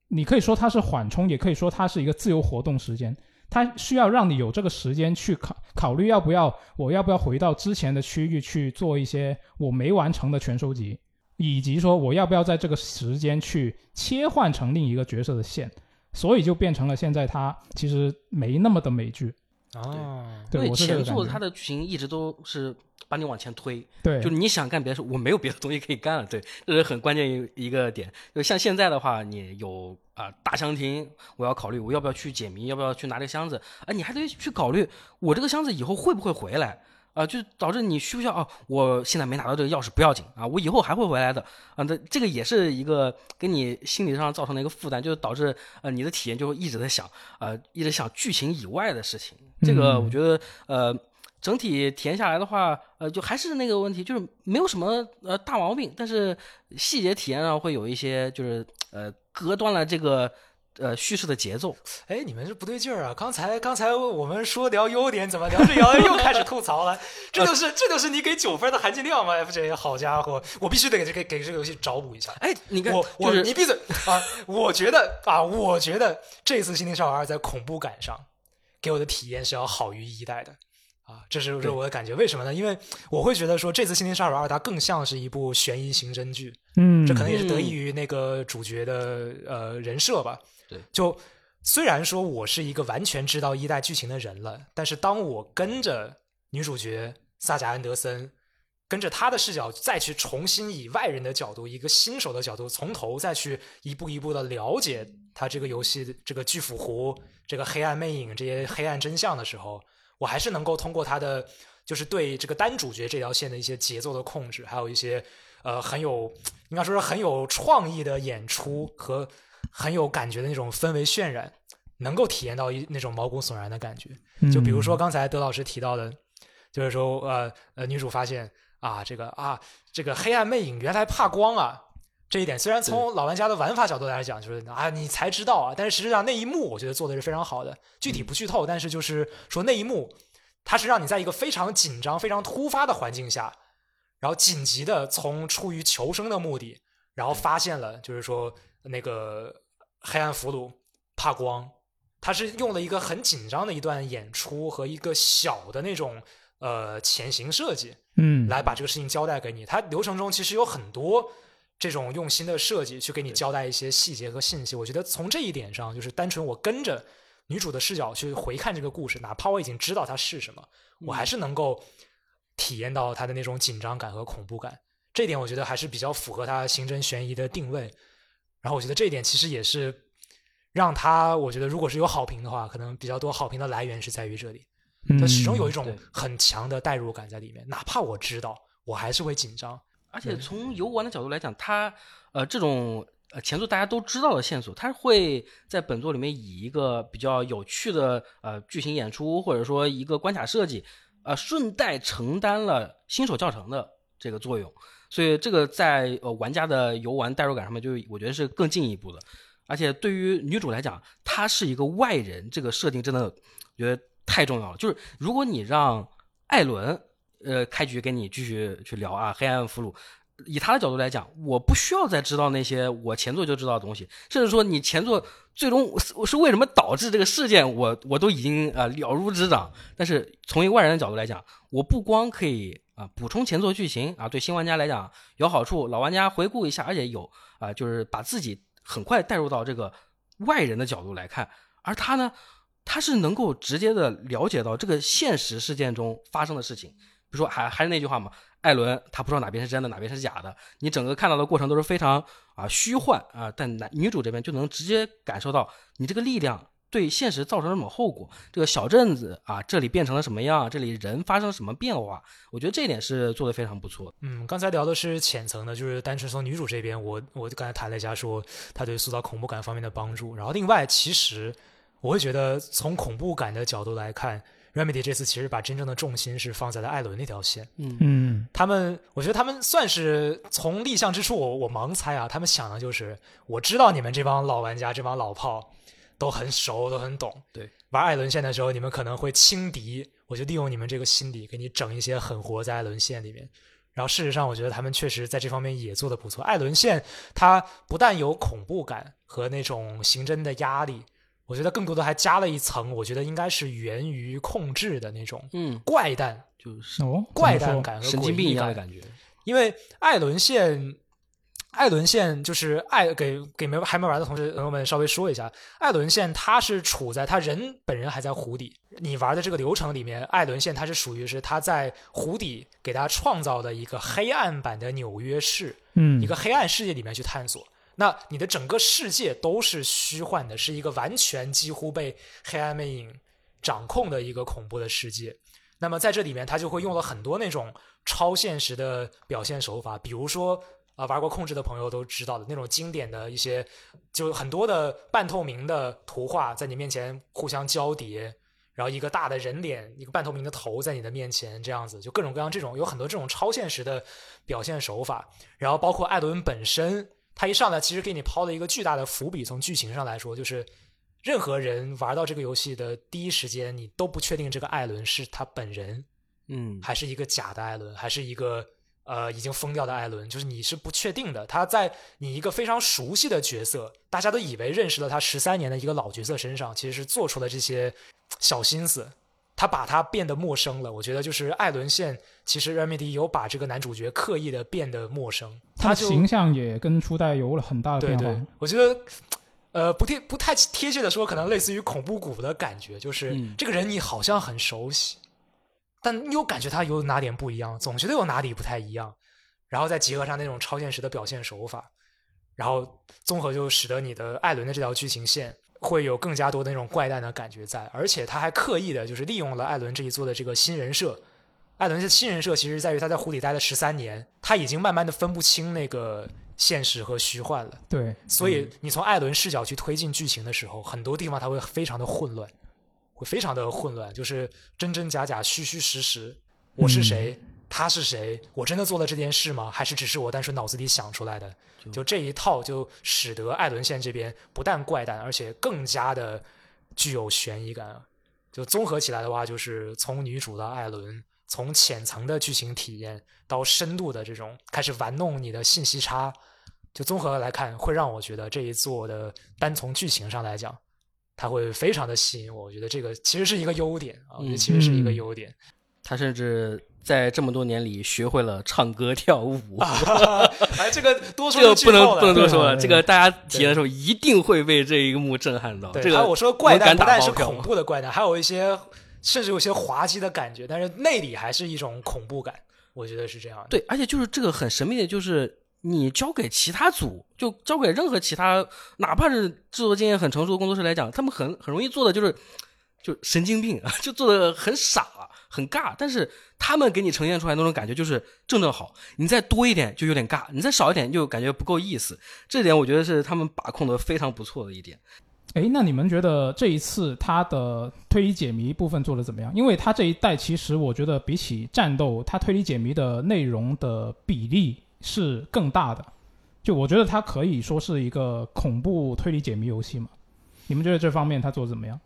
你可以说它是缓冲，也可以说它是一个自由活动时间。它需要让你有这个时间去考考虑要不要，我要不要回到之前的区域去做一些我没完成的全收集，以及说我要不要在这个时间去切换成另一个角色的线，所以就变成了现在它其实没那么的美剧。哦，对。前作它的剧情一直都是把你往前推，对，就你想干别的事，我没有别的东西可以干了，对，这是很关键一一个点。就像现在的话，你有啊、大箱庭，我要考虑我要不要去解谜，要不要去拿这个箱子，啊、你还得去考虑我这个箱子以后会不会回来。啊、就导致你需不需要啊？我现在没拿到这个钥匙不要紧啊，我以后还会回来的啊。那这个也是一个给你心理上造成的一个负担，就是导致呃你的体验就会一直在想，呃，一直想剧情以外的事情。这个嗯我觉得呃整体体验下来的话，呃，就还是那个问题，就是没有什么呃大毛病，但是细节体验上会有一些就是呃隔断了这个呃叙事的节奏。哎，你们这不对劲儿啊！刚才刚才我们说聊优点，怎么聊着聊着又开始吐槽了？这就是这就是你给九分的含金量吗？FJ，好家伙，我必须得给这个给这个游戏找补一下。哎，你看，我就是我你闭嘴啊！我觉得啊，我觉得这次《心灵杀手二》在恐怖感上给我的体验是要好于一代的啊，这是这是我的感觉。为什么呢？因为我会觉得说这次《心灵杀手二》它更像是一部悬疑刑侦剧，嗯，这可能也是得益于那个主角的呃人设吧。对，就虽然说我是一个完全知道一代剧情的人了，但是当我跟着女主角萨贾安德森，跟着她的视角再去重新以外人的角度，一个新手的角度，从头再去一步一步的了解他这个游戏这个巨斧湖、这个黑暗魅影这些黑暗真相的时候，我还是能够通过他的就是对这个单主角这条线的一些节奏的控制，还有一些呃很有应该说是很有创意的演出和很有感觉的那种氛围渲染，能够体验到一那种毛骨悚然的感觉。就比如说嗯刚才德老师提到的，就是说呃呃女主发现啊这个啊这个黑暗魅影原来怕光啊。这一点虽然从老玩家的玩法角度来讲，就是啊，你才知道啊，但是实际上那一幕我觉得做的是非常好的。具体不剧透，但是就是说那一幕，它是让你在一个非常紧张、非常突发的环境下，然后紧急的从出于求生的目的，然后发现了就是说那个黑暗俘虏怕光，他是用了一个很紧张的一段演出和一个小的那种呃潜行设计，嗯，来把这个事情交代给你。他流程中其实有很多这种用心的设计，去给你交代一些细节和信息。我觉得从这一点上，就是单纯我跟着女主的视角去回看这个故事，哪怕我已经知道它是什么，我还是能够体验到它的那种紧张感和恐怖感。这点我觉得还是比较符合他刑侦悬疑的定位。然后我觉得这一点其实也是让他，我觉得如果是有好评的话，可能比较多好评的来源是在于这里。嗯它始终有一种很强的代入感在里面，哪怕我知道，我还是会紧张。而且从游玩的角度来讲，他呃这种呃前作大家都知道的线索，他会在本作里面以一个比较有趣的呃剧情演出，或者说一个关卡设计，呃顺带承担了新手教程的这个作用。所以这个在呃玩家的游玩代入感上面，就我觉得是更进一步的。而且对于女主来讲，她是一个外人，这个设定真的觉得太重要了。就是如果你让艾伦呃开局跟你继续去聊啊，黑暗俘虏。以他的角度来讲，我不需要再知道那些我前作就知道的东西，甚至说你前作最终是是为什么导致这个事件，我我都已经呃了如指掌。但是从一个外人的角度来讲，我不光可以啊、补充前作剧情啊，对新玩家来讲有好处，老玩家回顾一下，而且有啊、就是把自己很快带入到这个外人的角度来看，而他呢，他是能够直接的了解到这个现实事件中发生的事情。比如说，还还是那句话嘛，艾伦他不知道哪边是真的，哪边是假的，你整个看到的过程都是非常啊虚幻啊，但男女主这边就能直接感受到你这个力量对现实造成什么后果，这个小镇子啊这里变成了什么样，这里人发生了什么变化，我觉得这一点是做的非常不错的。嗯，刚才聊的是浅层的，就是单纯从女主这边，我我刚才谈了一下，说她对塑造恐怖感方面的帮助。然后另外，其实我会觉得从恐怖感的角度来看，Remedy 这次其实把真正的重心是放在了艾伦那条线。嗯嗯他们，我觉得他们算是从立项之初，我我盲猜啊，他们想的就是，我知道你们这帮老玩家、这帮老炮都很熟，都很懂。对，玩艾伦线的时候，你们可能会轻敌，我就利用你们这个心理，给你整一些狠活在艾伦线里面。然后事实上，我觉得他们确实在这方面也做得不错。艾伦线它不但有恐怖感和那种刑侦的压力，我觉得更多的还加了一层，我觉得应该是源于控制的那种嗯，怪诞、就是哦，怪诞感和神经病一样的感觉。因为艾伦线，艾伦线就是艾给给没还没玩的同学朋友们稍微说一下，艾伦线它是处在他人本人还在湖底，你玩的这个流程里面，艾伦线它是属于是他在湖底给他创造的一个黑暗版的纽约市，嗯一个黑暗世界里面去探索。那你的整个世界都是虚幻的，是一个完全几乎被黑暗魅影掌控的一个恐怖的世界。那么在这里面，他就会用了很多那种超现实的表现手法，比如说啊、玩过控制的朋友都知道的那种经典的一些，就很多的半透明的图画在你面前互相交叠，然后一个大的人脸，一个半透明的头在你的面前，这样子就各种各样这种有很多这种超现实的表现手法，然后包括艾伦本身，他一上来其实给你抛了一个巨大的伏笔，从剧情上来说，就是任何人玩到这个游戏的第一时间，你都不确定这个艾伦是他本人，嗯，还是一个假的艾伦，还是一个呃已经疯掉的艾伦，就是你是不确定的。他在你一个非常熟悉的角色，大家都以为认识了他十三年的一个老角色身上，其实是做出了这些小心思。他把他变得陌生了，我觉得就是艾伦线，其实 Remedy 有把这个男主角刻意的变得陌生，他的形象也跟初代有了很大的对变化。对，我觉得，呃，不贴不太贴切的说，可能类似于恐怖谷的感觉，就是、嗯这个人你好像很熟悉，但你又感觉他有哪点不一样，总觉得有哪里不太一样，然后再结合上那种超现实的表现手法，然后综合就使得你的艾伦的这条剧情线。会有更加多的那种怪诞的感觉在，而且他还刻意的，就是利用了艾伦这一座的这个新人设。艾伦的新人设其实在于他在湖底待了十三年，他已经慢慢的分不清那个现实和虚幻了。对，所以你从艾伦视角去推进剧情的时候，很多地方他会非常的混乱，会非常的混乱，就是真真假假、虚虚实实。我是谁？他是谁？我真的做了这件事吗？还是只是我单纯脑子里想出来的？就这一套，就使得艾伦线这边不但怪诞，而且更加的具有悬疑感。就综合起来的话，就是从女主的艾伦，从浅层的剧情体验到深度的这种开始玩弄你的信息差，就综合来看，会让我觉得这一座的单从剧情上来讲，它会非常的吸引我。我觉得这个其实是一个优点啊，我觉得其实是一个嗯优点。他甚至在这么多年里学会了唱歌跳舞。哎，这个多说这个不能不能多说了，对这个大家体验的时候一定会被这一幕震撼到。对，这个还有我说怪诞敢不但是恐怖的怪诞，还有一些甚至有些滑稽的感觉，但是内里还是一种恐怖感。我觉得是这样的。对，而且就是这个很神秘的，就是你交给其他组，就交给任何其他，哪怕是制作经验很成熟的工作室来讲，他们很很容易做的就是就神经病，就做的很傻很尬。但是他们给你呈现出来那种感觉就是正正好，你再多一点就有点尬，你再少一点就感觉不够意思。这点我觉得是他们把控的非常不错的一点。哎，那你们觉得这一次他的推理解谜部分做的怎么样？因为他这一代其实我觉得比起战斗，他推理解谜的内容的比例是更大的。就我觉得它可以说是一个恐怖推理解谜游戏嘛。你们觉得这方面它做的怎么样？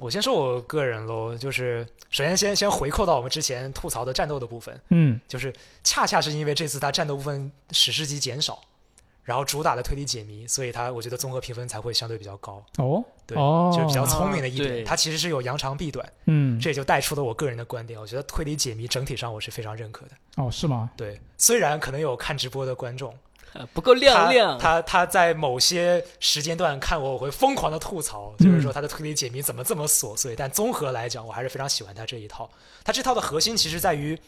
我先说我个人喽，就是首先先先回扣到我们之前吐槽的战斗的部分，嗯，就是恰恰是因为这次它战斗部分史诗级减少，然后主打的推理解谜，所以它我觉得综合评分才会相对比较高。哦，对，哦，就是比较聪明的一对点，它其实是有扬长避短，嗯，这也就带出了我个人的观点。我觉得推理解谜整体上我是非常认可的。哦是吗？对，虽然可能有看直播的观众，呃不够亮亮，他他他在某些时间段看我，我会疯狂的吐槽，就是说他的推理解谜怎么这么琐碎。但综合来讲，我还是非常喜欢他这一套。他这套的核心其实在于，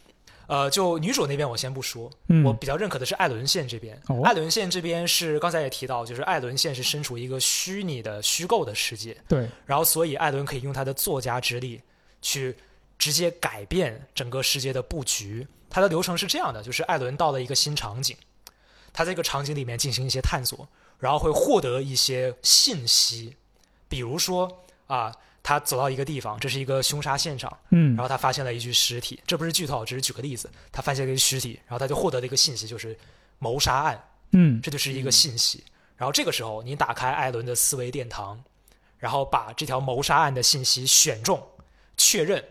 呃，就女主那边我先不说，嗯，我比较认可的是艾伦县这边。哦。艾伦县这边是刚才也提到，就是艾伦县是身处一个虚拟的虚构的世界，对，然后所以艾伦可以用他的作家之力去直接改变整个世界的布局。它的流程是这样的，就是艾伦到了一个新场景，他在这个场景里面进行一些探索，然后会获得一些信息，比如说啊，他走到一个地方，这是一个凶杀现场，嗯然后他发现了一具尸体，这不是剧透，只是举个例子，他发现了一具尸体，然后他就获得了一个信息，就是谋杀案。嗯这就是一个信息。然后这个时候，你打开艾伦的思维殿堂，然后把这条谋杀案的信息选中、确认，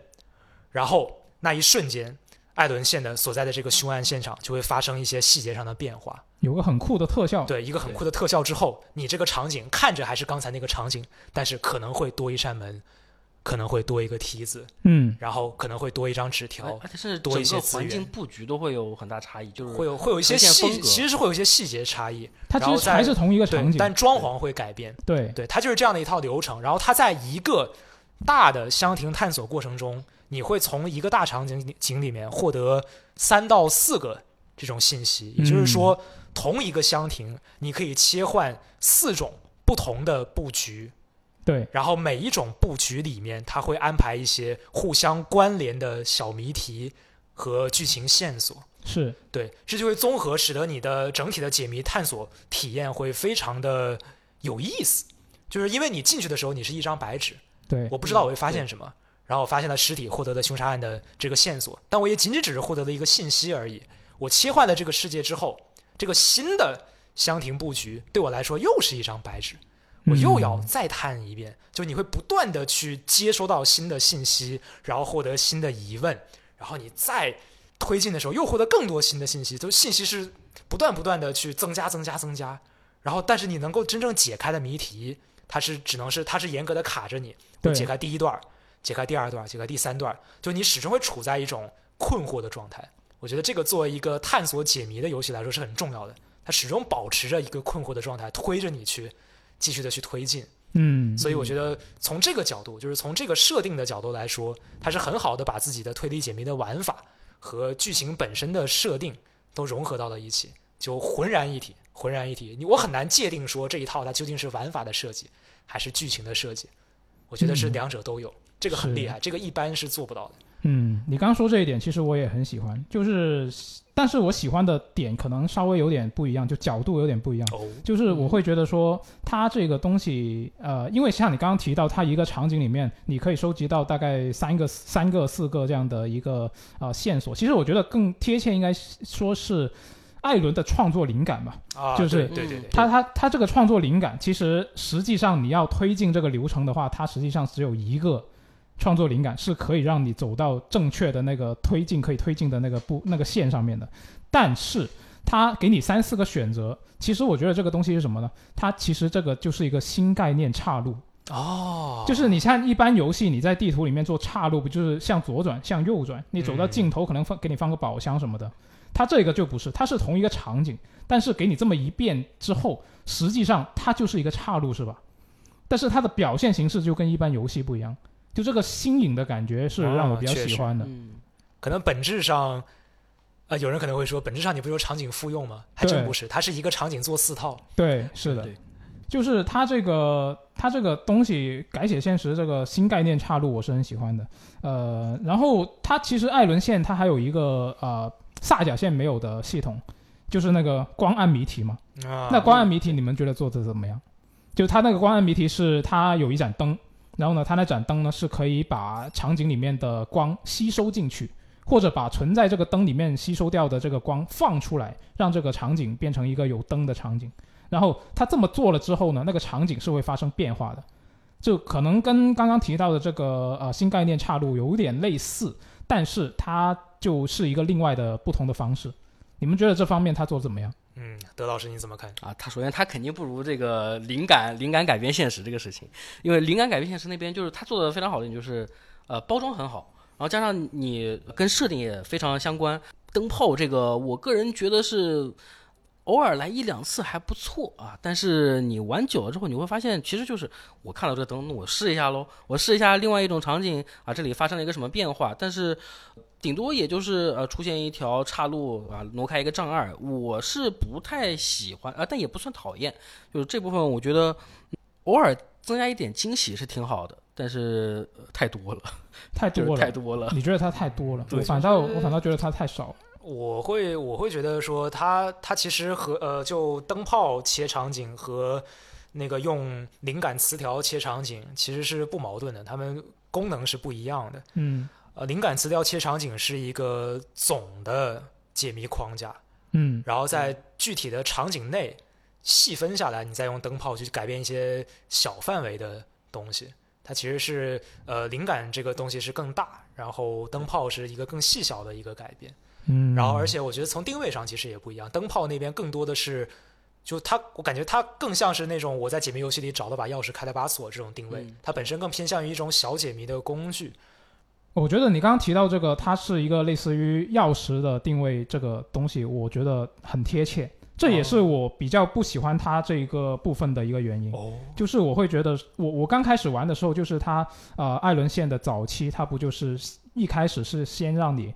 然后那一瞬间，艾伦县的所在的这个凶案现场就会发生一些细节上的变化。有个很酷的特效，对，一个很酷的特效之后，你这个场景看着还是刚才那个场景，但是可能会多一扇门，可能会多一个梯子，嗯然后可能会多一张纸条，而且是多一整个些环境布局都会有很大差异，就是会有会有一些细，其实是会有一些细节差异。它其实还是同一个场，景，但装潢会改变。对，对，它就是这样的一套流程。然后它在一个大的箱庭探索过程中，你会从一个大场景景里面获得三到四个这种信息，也就是说，同一个箱庭你可以切换四种不同的布局。对，然后每一种布局里面，它会安排一些互相关联的小谜题和剧情线索。是，对，这就会综合使得你的整体的解谜探索体验会非常的有意思。就是因为你进去的时候，你是一张白纸，对，我不知道我会发现什么，然后我发现了尸体，获得的凶杀案的这个线索，但我也仅仅只是获得了一个信息而已。我切换了这个世界之后，这个新的箱庭布局对我来说又是一张白纸，我又要再探一遍。就你会不断的去接收到新的信息，然后获得新的疑问，然后你再推进的时候又获得更多新的信息，就信息是不断不断的去增加、增加、增加。然后，但是你能够真正解开的谜题，它是只能是它是严格的卡着你，对解开第一段儿，解开第二段，解开第三段，就你始终会处在一种困惑的状态。我觉得这个作为一个探索解谜的游戏来说是很重要的，它始终保持着一个困惑的状态，推着你去继续的去推进。嗯，所以我觉得从这个角度，就是从这个设定的角度来说，它是很好的把自己的推理解谜的玩法和剧情本身的设定都融合到了一起，就浑然一体，浑然一体。你我很难界定说这一套它究竟是玩法的设计还是剧情的设计，我觉得是嗯两者都有，这个很厉害，这个一般是做不到的。嗯，你刚刚说这一点，其实我也很喜欢，就是，但是我喜欢的点可能稍微有点不一样，就角度有点不一样。哦，就是我会觉得说，它这个东西，呃，因为像你刚刚提到，它一个场景里面，你可以收集到大概三个、三个、四个这样的一个呃线索。其实我觉得更贴切应该说是艾伦的创作灵感吧。啊，就是对对对对，他他他这个创作灵感，其实实际上你要推进这个流程的话，它实际上只有一个创作灵感是可以让你走到正确的那个推进可以推进的那个步那个线上面的。但是它给你三四个选择，其实我觉得这个东西是什么呢？它其实这个就是一个新概念岔路。哦，就是你像一般游戏，你在地图里面做岔路，不就是向左转、向右转？你走到尽头可能放给你放个宝箱什么的。它这个就不是，它是同一个场景，但是给你这么一变之后，实际上它就是一个岔路，是吧？但是它的表现形式就跟一般游戏不一样，就这个新颖的感觉是让我比较喜欢的。嗯，可能本质上，呃，有人可能会说，本质上你不是有场景复用吗？还真不是，它是一个场景做四套。对，是的，对就是它这个它这个东西改写现实这个新概念岔路，我是很喜欢的。呃，然后它其实艾伦线它还有一个呃萨甲线没有的系统，就是那个光暗谜题嘛。啊，那光暗谜题你们觉得做的怎么样？就它那个光暗谜题是它有一盏灯，然后呢，它那盏灯呢是可以把场景里面的光吸收进去，或者把存在这个灯里面吸收掉的这个光放出来，让这个场景变成一个有灯的场景。然后它这么做了之后呢，那个场景是会发生变化的，就可能跟刚刚提到的这个呃新概念岔路有点类似，但是它就是一个另外的不同的方式。你们觉得这方面他做得怎么样？嗯，德老师你怎么看？啊，他首先他肯定不如这个灵感灵感改变现实这个事情，因为灵感改变现实那边就是他做的非常好的就是，呃，包装很好，然后加上你跟设定也非常相关。灯泡这个，我个人觉得是偶尔来一两次还不错啊，但是你玩久了之后，你会发现其实就是我看到这个灯，我试一下喽，我试一下另外一种场景啊，这里发生了一个什么变化，但是。顶多也就是呃出现一条岔路啊，挪开一个障碍，我是不太喜欢啊，但也不算讨厌。就是这部分我觉得偶尔增加一点惊喜是挺好的，但是、呃太多了，太多了，太多了。你觉得它太多了？对我反倒我反倒觉得它太少了。我会我会觉得说它它其实和呃就灯泡切场景和那个用灵感词条切场景其实是不矛盾的，它们功能是不一样的。嗯呃，灵感词条切场景是一个总的解谜框架，嗯然后在具体的场景内细分下来，你再用灯泡去改变一些小范围的东西。它其实是呃灵感这个东西是更大，然后灯泡是一个更细小的一个改变。嗯，然后而且我觉得从定位上其实也不一样，灯泡那边更多的是。就它，我感觉它更像是那种我在解谜游戏里找到把钥匙开了把锁这种定位，嗯它本身更偏向于一种小解谜的工具。我觉得你刚刚提到这个，它是一个类似于钥匙的定位这个东西，我觉得很贴切。这也是我比较不喜欢它这一个部分的一个原因。哦，就是我会觉得，我我刚开始玩的时候，就是它呃艾伦线的早期，它不就是一开始是先让你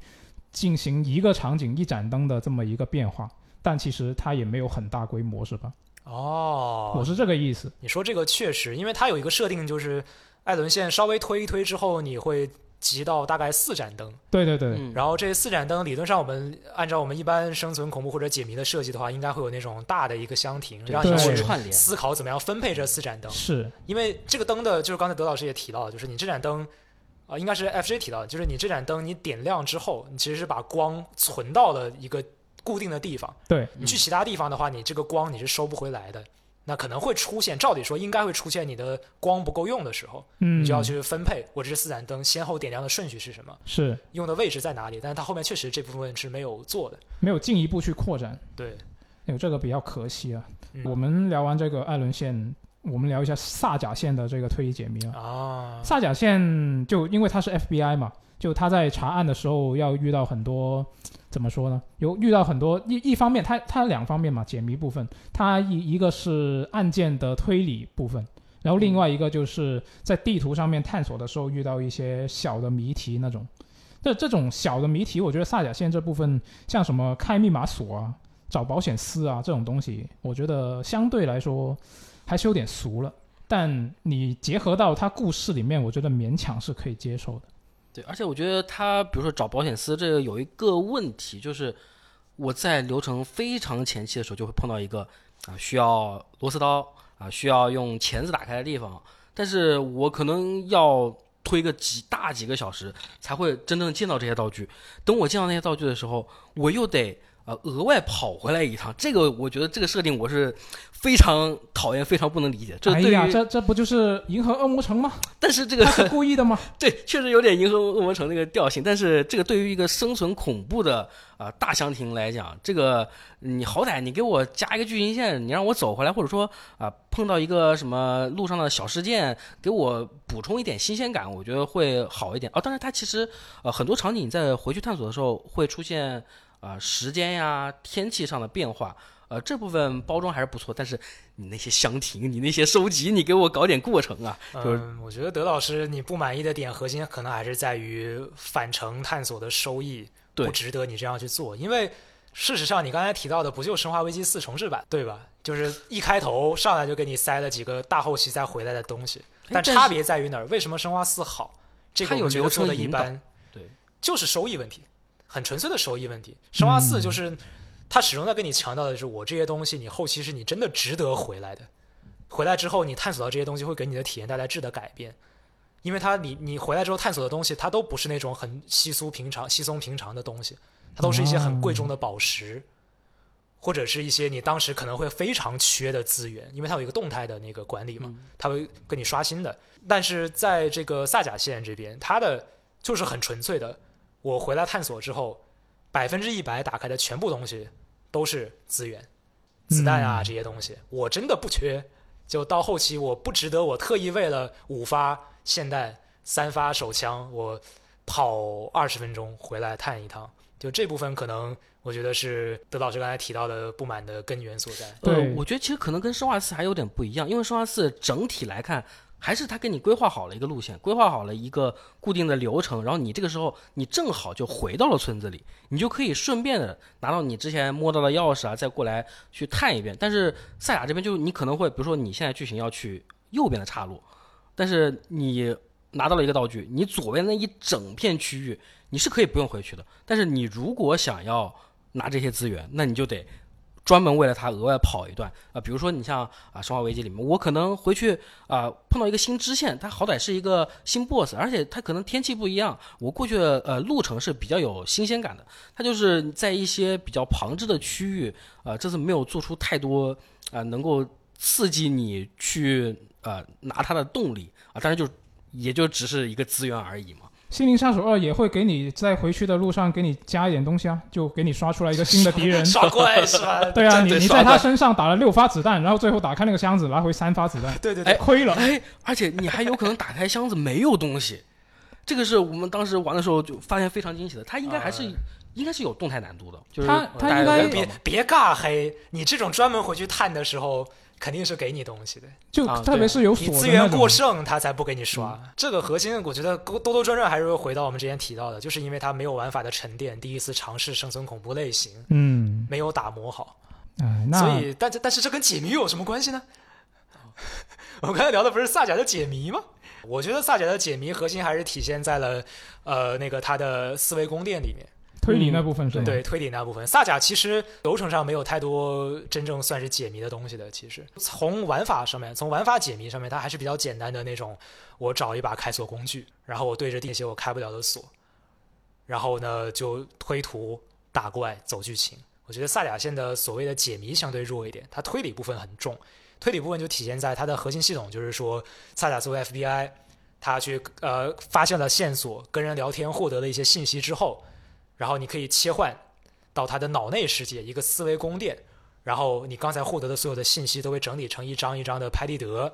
进行一个场景一盏灯的这么一个变化，但其实它也没有很大规模，是吧？哦，我是这个意思。你说这个确实，因为它有一个设定，就是艾伦线稍微推一推之后，你会集到大概四盏灯，对对对，嗯，然后这四盏灯理论上我们按照我们一般生存恐怖或者解谜的设计的话，应该会有那种大的一个箱庭，让你去串联，思考怎么样分配这四盏灯。是，因为这个灯的，就是刚才德老师也提到，就是你这盏灯，啊、应该是 FJ 提到的，就是你这盏灯你点亮之后，你其实是把光存到了一个固定的地方，对，你去其他地方的话，你这个光你是收不回来的。那可能会出现，照理说应该会出现你的光不够用的时候，嗯，你就要去分配我这四盏灯先后点亮的顺序是什么，是用的位置在哪里。但是它后面确实这部分是没有做的。没有进一步去扩展，对，有这个比较可惜啊。嗯我们聊完这个艾伦线，我们聊一下萨甲线的这个推理解谜啊。啊，萨甲线就因为它是 FBI 嘛，就他在查案的时候要遇到很多，怎么说呢？有遇到很多一一方面，它它两方面嘛，解谜部分，它一一个是案件的推理部分，然后另外一个就是在地图上面探索的时候遇到一些小的谜题那种。这这种小的谜题，我觉得萨甲线这部分，像什么开密码锁啊、找保险丝啊这种东西，我觉得相对来说还是有点俗了。但你结合到它故事里面，我觉得勉强是可以接受的。而且我觉得他比如说找保险丝这个有一个问题，就是我在流程非常前期的时候就会碰到一个啊需要螺丝刀啊需要用钳子打开的地方，但是我可能要推个几大几个小时才会真正见到这些道具。等我见到那些道具的时候，我又得呃额外跑回来一趟。这个我觉得这个设定我是非常讨厌、非常不能理解。这对、哎呀，这这不就是银河恶魔城吗？但是这个他是故意的吗？对，确实有点银河恶魔城那个调性，但是这个对于一个生存恐怖的啊、呃大箱庭来讲，这个你好歹你给我加一个剧情线，你让我走回来，或者说啊、碰到一个什么路上的小事件，给我补充一点新鲜感，我觉得会好一点。哦，当然它其实呃很多场景你在回去探索的时候会出现啊、呃时间呀、天气上的变化。呃，这部分包装还是不错，但是你那些箱庭，你那些收集，你给我搞点过程啊！就是嗯，我觉得德老师你不满意的点核心可能还是在于返程探索的收益不值得你这样去做，因为事实上，你刚才提到的不就《生化危机四》重置版对吧？就是一开头上来就给你塞了几个大后期再回来的东西，但差别在于哪儿？为什么《生化四》好？这个我觉得做的一般，对，就是收益问题，很纯粹的收益问题。生化四嗯就是他始终在跟你强调的是，我这些东西你后期是你真的值得回来的，回来之后你探索到这些东西会给你的体验带来质的改变。因为它你你回来之后探索的东西，它都不是那种很稀疏平常、稀松平常的东西，它都是一些很贵重的宝石，或者是一些你当时可能会非常缺的资源，因为它有一个动态的那个管理嘛，它会跟你刷新的。但是在这个萨甲线这边，它的就是很纯粹的，我回来探索之后，百分之一百打开的全部东西都是资源、子弹啊嗯这些东西，我真的不缺。就到后期，我不值得我特意为了五发霰弹、三发手枪，我跑二十分钟回来探一趟。就这部分，可能我觉得是德老师刚才提到的不满的根源所在。呃对，我觉得其实可能跟生化四还有点不一样，因为生化四整体来看，还是他给你规划好了一个路线，规划好了一个固定的流程，然后你这个时候你正好就回到了村子里，你就可以顺便的拿到你之前摸到的钥匙啊，再过来去探一遍。但是赛亚这边就你可能会，比如说你现在剧情要去右边的岔路，但是你拿到了一个道具，你左边那一整片区域你是可以不用回去的，但是你如果想要拿这些资源，那你就得专门为了它额外跑一段啊、比如说你像啊《生化危机》里面，我可能回去啊、碰到一个新支线，它好歹是一个新 BOSS，而且它可能天气不一样，我过去的呃路程是比较有新鲜感的。它就是在一些比较旁支的区域，啊，这次没有做出太多啊、能够刺激你去呃拿它的动力啊，当然就也就只是一个资源而已嘛。心灵杀手二也会给你在回去的路上给你加一点东西啊，就给你刷出来一个新的敌人。刷怪是吧？对啊，你你在他身上打了六发子弹，然后最后打开那个箱子拿回三发子弹，对对对，亏了。哎，而且你还有可能打开箱子没有东西，这个是我们当时玩的时候就发现非常惊喜的。他应该还是、啊应该是有动态难度的，就是他他应该别别尬黑，你这种专门回去探的时候，肯定是给你东西的。就啊特别是有你资源过剩，他才不给你刷。这个核心，我觉得兜兜转转还是会回到我们之前提到的，就是因为它没有玩法的沉淀，第一次尝试生存恐怖类型，嗯，没有打磨好。哎，那所以，但是但是这跟解谜有什么关系呢？我们刚才聊的不是萨贾的解谜吗？我觉得萨贾的解谜核心还是体现在了，呃，那个他的思维宫殿里面。推理那部分是吗？对推理那部分，萨甲其实流程上没有太多真正算是解谜的东西的。其实从玩法上面，从玩法解谜上面，它还是比较简单的那种。我找一把开锁工具，然后我对着那些我开不了的锁，然后呢就推图打怪走剧情。我觉得萨甲线的所谓的解谜相对弱一点，它推理部分很重。推理部分就体现在它的核心系统，就是说萨甲作为 FBI，他去呃发现了线索，跟人聊天获得了一些信息之后。然后你可以切换到他的脑内世界，一个思维宫殿。然后你刚才获得的所有的信息都会整理成一张一张的拍立得，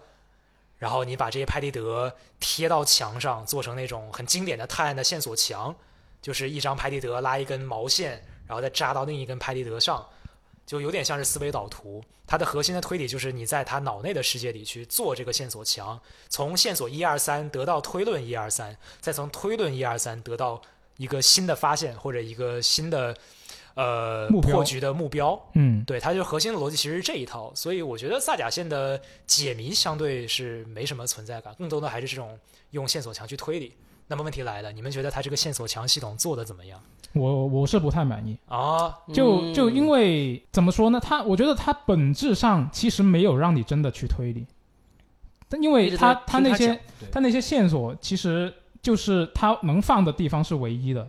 然后你把这些拍立得贴到墙上，做成那种很经典的探案的线索墙，就是一张拍立得拉一根毛线，然后再扎到另一根拍立得上，就有点像是思维导图。它的核心的推理就是你在他脑内的世界里去做这个线索墙，从线索一二三得到推论一二三，再从推论一二三得到。一个新的发现或者一个新的呃破局的目标，嗯，对，它就核心的逻辑其实是这一套，所以我觉得萨甲线的解谜相对是没什么存在感，更多的还是这种用线索墙去推理。那么问题来了，你们觉得它这个线索墙系统做的怎么样我我是不太满意。啊？就就因为为怎么说呢？它我觉得它本质上其实没有让你真的去推理，但因为它它那些它那些线索其实就是它能放的地方是唯一的，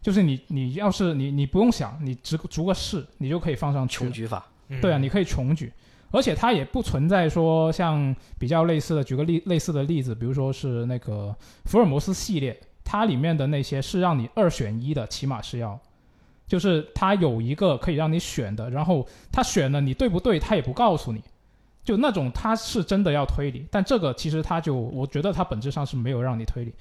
就是你你要是你你不用想，你只逐个试，你就可以放上去。穷举法，嗯。对啊，你可以穷举，而且它也不存在说像比较类似的，举个例类似的例子，比如说是那个福尔摩斯系列，它里面的那些是让你二选一的，起码是要，就是它有一个可以让你选的，然后它选了你对不对，它也不告诉你。就那种它是真的要推理，但这个其实它就我觉得它本质上是没有让你推理，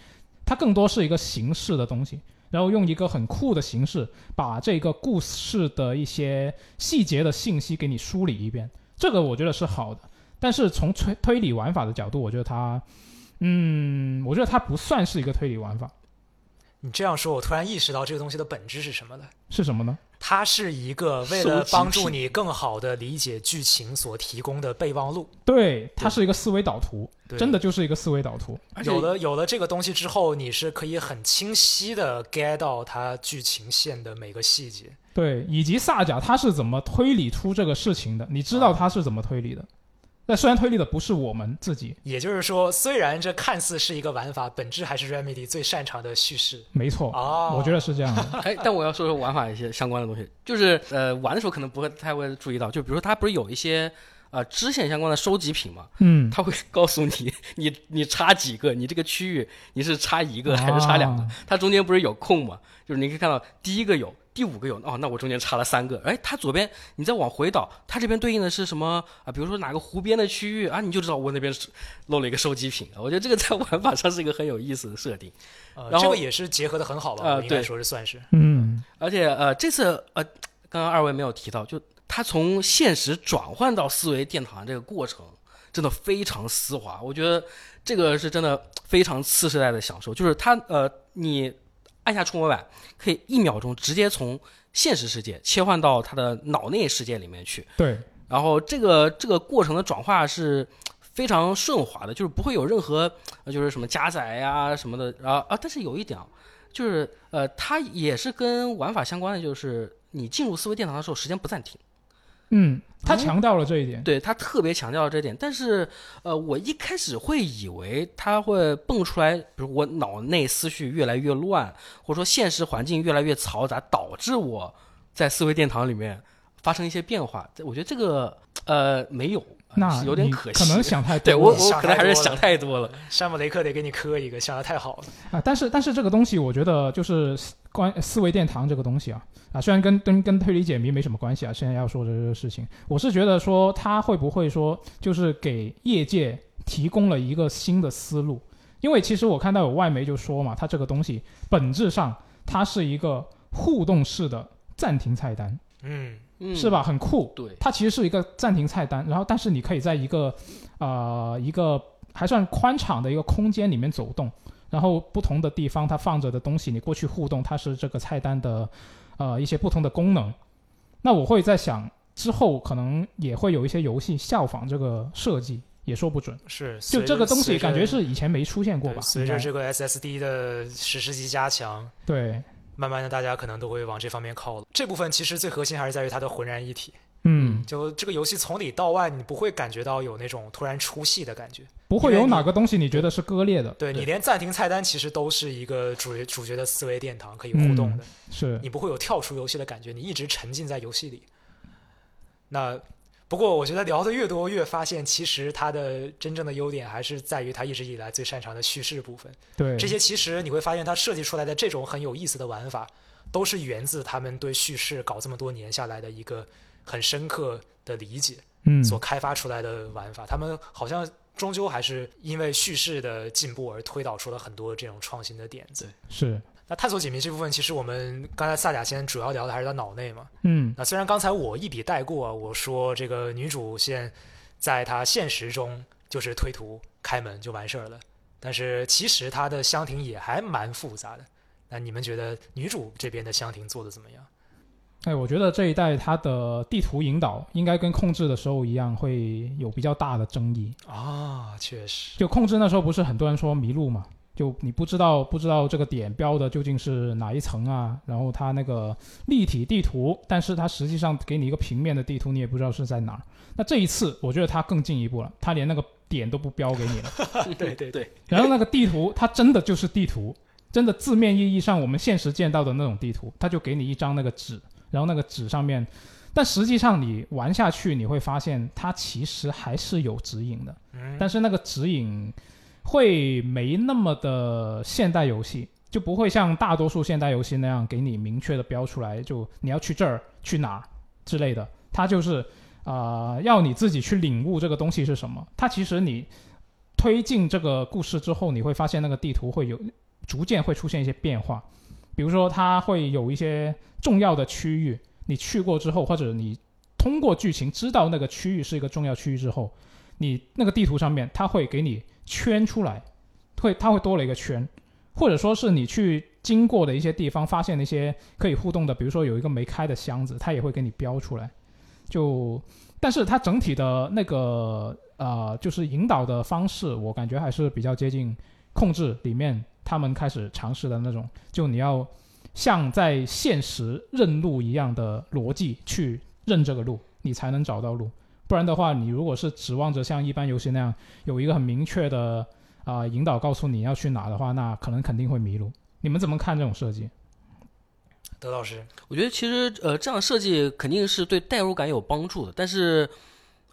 它更多是一个形式的东西，然后用一个很酷的形式把这个故事的一些细节的信息给你梳理一遍，这个我觉得是好的。但是从推推理玩法的角度，我觉得它，嗯，我觉得它不算是一个推理玩法，你这样说，我突然意识到这个东西的本质是什么了。是什么呢？它是一个为了帮助你更好的理解剧情所提供的备忘录。对，它是一个思维导图，真的就是一个思维导图。有了有了这个东西之后，你是可以很清晰的 get 到它剧情线的每个细节。对，以及萨贾他是怎么推理出这个事情的，你知道他是怎么推理的。但虽然推理的不是我们自己，也就是说，虽然这看似是一个玩法，本质还是 Remedy 最擅长的叙事。没错，哦我觉得是这样的。哎，但我要说说玩法一些相关的东西，就是呃玩的时候可能不会太会注意到，就比如说它不是有一些呃支线相关的收集品嘛，嗯，它会告诉你你你插几个，你这个区域你是插一个还是插两个，啊它中间不是有空嘛，就是你可以看到第一个有。第五个有哦，那我中间插了三个，哎，它左边你再往回倒，它这边对应的是什么啊？比如说哪个湖边的区域啊，你就知道我那边是漏了一个收集品。我觉得这个在玩法 上是一个很有意思的设定。呃，然后这个也是结合的很好吧？呃我应该对说是算是。嗯，而且呃，这次呃，刚刚二位没有提到，就它从现实转换到思维殿堂这个过程，真的非常丝滑。我觉得这个是真的非常次世代的享受，就是它呃，你按下触摸板，可以一秒钟直接从现实世界切换到他的脑内世界里面去，对，然后这个这个过程的转化是非常顺滑的，就是不会有任何呃就是什么加载呀、什么的。然后啊，但是有一点啊，就是呃，它也是跟玩法相关的，就是你进入思维殿堂的时候，时间不暂停。嗯，他哦强调了这一点。对他特别强调了这点，但是呃，我一开始会以为他会蹦出来，比如我脑内思绪越来越乱，或者说现实环境越来越嘈杂，导致我在思维殿堂里面发生一些变化。我觉得这个呃没有，呃那有点可惜。可能想太多对。我我可能还是想太多了。山姆雷克得给你磕一个，想的太好了。啊，但是但是这个东西，我觉得就是关思维殿堂这个东西啊啊，虽然跟跟跟推理解谜没什么关系啊，现在要说的这个事情，我是觉得说他会不会说就是给业界提供了一个新的思路，因为其实我看到有外媒就说嘛，它这个东西本质上它是一个互动式的暂停菜单，嗯，嗯，是？吧？很酷，对，它其实是一个暂停菜单，然后但是你可以在一个呃一个还算宽敞的一个空间里面走动，然后不同的地方它放着的东西，你过去互动，它是这个菜单的呃一些不同的功能。那我会在想，之后可能也会有一些游戏效仿这个设计，也说不准。是。就这个东西，感觉是以前没出现过吧？对随着这个 SSD 的史诗级加强，对，慢慢的大家可能都会往这方面靠了。这部分其实最核心还是在于它的浑然一体。嗯，就这个游戏从里到外，你不会感觉到有那种突然出戏的感觉。不会有哪个东西你觉得是割裂的，对你连暂停菜单其实都是一个主主角的思维殿堂，可以互动的。是你不会有跳出游戏的感觉，你一直沉浸在游戏里。那不过我觉得聊的越多，越发现其实它的真正的优点还是在于它一直以来最擅长的叙事部分。对这些其实你会发现，它设计出来的这种很有意思的玩法，都是源自他们对叙事搞这么多年下来的一个很深刻的理解嗯所开发出来的玩法。他们好像终究还是因为叙事的进步而推导出了很多这种创新的点子。是那探索解谜这部分，其实我们刚才萨甲先主要聊的还是他脑内嘛。嗯那虽然刚才我一笔带过，我说这个女主线在她现实中就是推图开门就完事儿了，但是其实她的箱庭也还蛮复杂的。那你们觉得女主这边的箱庭做的怎么样？哎，我觉得这一代它的地图引导应该跟控制的时候一样，会有比较大的争议。啊，确实，就控制那时候不是很多人说迷路嘛？就你不知道不知道这个点标的究竟是哪一层啊？然后它那个立体地图，但是它实际上给你一个平面的地图，你也不知道是在哪儿。那这一次我觉得它更进一步了，它连那个点都不标给你了。对对对，然后那个地图，它真的就是地图，真的字面意义上我们现实见到的那种地图，它就给你一张那个纸，然后那个纸上面，但实际上你玩下去，你会发现它其实还是有指引的，嗯，但是那个指引会没那么的现代游戏，就不会像大多数现代游戏那样给你明确的标出来，就你要去这儿去哪儿之类的，它就是啊、呃要你自己去领悟这个东西是什么。它其实你推进这个故事之后，你会发现那个地图会有逐渐会出现一些变化，比如说它会有一些重要的区域，你去过之后，或者你通过剧情知道那个区域是一个重要区域之后，你那个地图上面它会给你圈出来，会它会多了一个圈，或者说是你去经过的一些地方，发现一些可以互动的，比如说有一个没开的箱子，它也会给你标出来。就，但是它整体的那个呃，就是引导的方式，我感觉还是比较接近控制里面他们开始尝试的那种，就你要像在现实认路一样的逻辑去认这个路，你才能找到路。不然的话，你如果是指望着像一般游戏那样有一个很明确的啊、引导告诉你要去哪的话，那可能肯定会迷路。你们怎么看这种设计？德老师，我觉得其实呃这样设计肯定是对代入感有帮助的，但是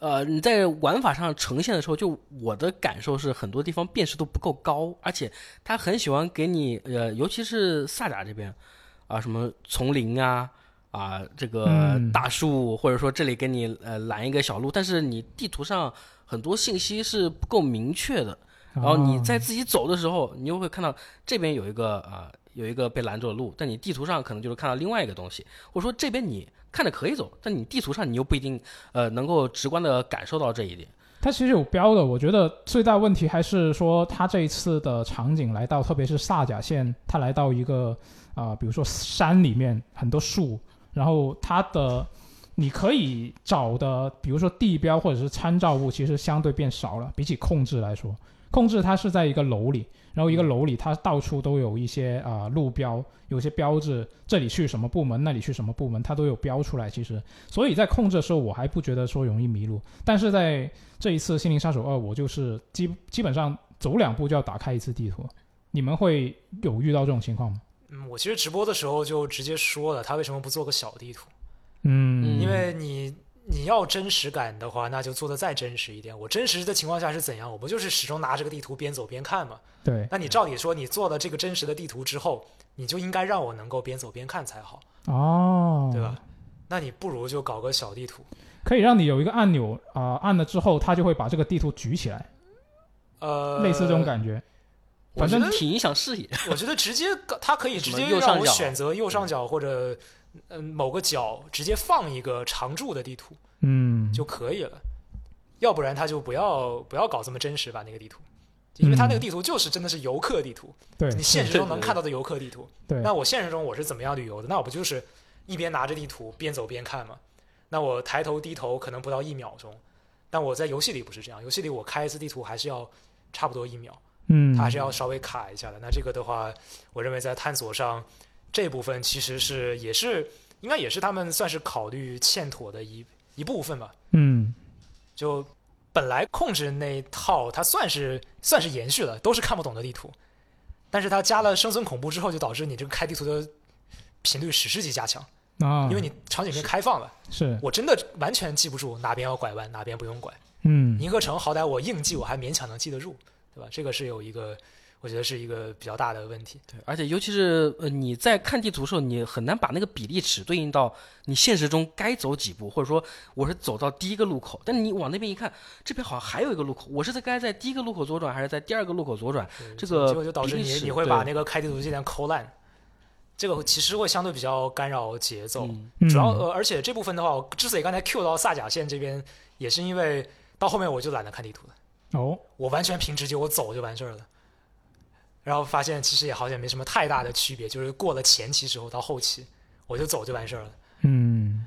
呃你在玩法上呈现的时候，就我的感受是很多地方辨识度不够高，而且他很喜欢给你呃尤其是萨甲这边啊什么丛林啊啊这个嗯大树，或者说这里给你呃拦一个小路，但是你地图上很多信息是不够明确的。然后你在啊自己走的时候，你又会看到这边有一个啊、有一个被拦住的路，但你地图上可能就是看到另外一个东西，或者说这边你看着可以走，但你地图上你又不一定呃能够直观的感受到这一点。它其实有标的，我觉得最大问题还是说，它这一次的场景来到，特别是萨甲线，它来到一个啊、比如说山里面很多树，然后它的你可以找的，比如说地标或者是参照物，其实相对变少了，比起控制来说，控制它是在一个楼里，然后一个楼里它到处都有一些啊、路标，有些标志，这里去什么部门，那里去什么部门，它都有标出来。其实，所以在控制的时候，我还不觉得说容易迷路，但是在这一次《心灵杀手二》，我就是基基本上走两步就要打开一次地图。你们会有遇到这种情况吗？嗯，我其实直播的时候就直接说了，他为什么不做个小地图？嗯，因为你你要真实感的话，那就做的再真实一点。我真实的情况下是怎样？我不就是始终拿这个地图边走边看吗？对那你照理说，你做了这个真实的地图之后，你就应该让我能够边走边看才好，哦，对吧？？那你不如就搞个小地图，可以让你有一个按钮啊、按了之后，它就会把这个地图举起来，呃，类似这种感觉。反正挺影响视野。我觉得直接它可以直接右上角让我选择右上角或者嗯某个角直接放一个常驻的地图嗯，就可以了，要不然他就不要不要搞这么真实吧那个地图，因为他那个地图就是真的是游客地图，对，你现实中能看到的游客地图。对那我现实中我是怎么样旅游的？那我不就是一边拿着地图边走边看吗？那我抬头低头可能不到一秒钟，但我在游戏里不是这样，游戏里我开一次地图还是要差不多一秒。嗯，它还是要稍微卡一下的。那这个的话，我认为在探索上这部分其实是也是应该也是他们算是考虑欠妥的一一部分吧。嗯就本来控制那一套，它算是算是延续了，都是看不懂的地图，但是它加了生存恐怖之后，就导致你这个开地图的频率史诗级加强，啊，因为你场景变开放了，是我真的完全记不住哪边要拐弯，哪边不用拐。嗯银河城好歹我硬记，我还勉强能记得住，对吧？这个是有一个，我觉得是一个比较大的问题。对，而且尤其是呃你在看地图的时候，你很难把那个比例尺对应到你现实中该走几步，或者说我是走到第一个路口，但你往那边一看，这边好像还有一个路口，我是在该在第一个路口左转，还是在第二个路口左转？这个结果就导致比例尺你你会把那个开地图界面抠烂，这个其实会相对比较干扰节奏。嗯主要呃，而且这部分的话，我之所以刚才 Q 到萨甲线这边，也是因为到后面我就懒得看地图了，哦，我完全凭直觉，我走就完事儿了。然后发现其实也好像没什么太大的区别，就是过了前期之后到后期，我就走就完事儿了。嗯，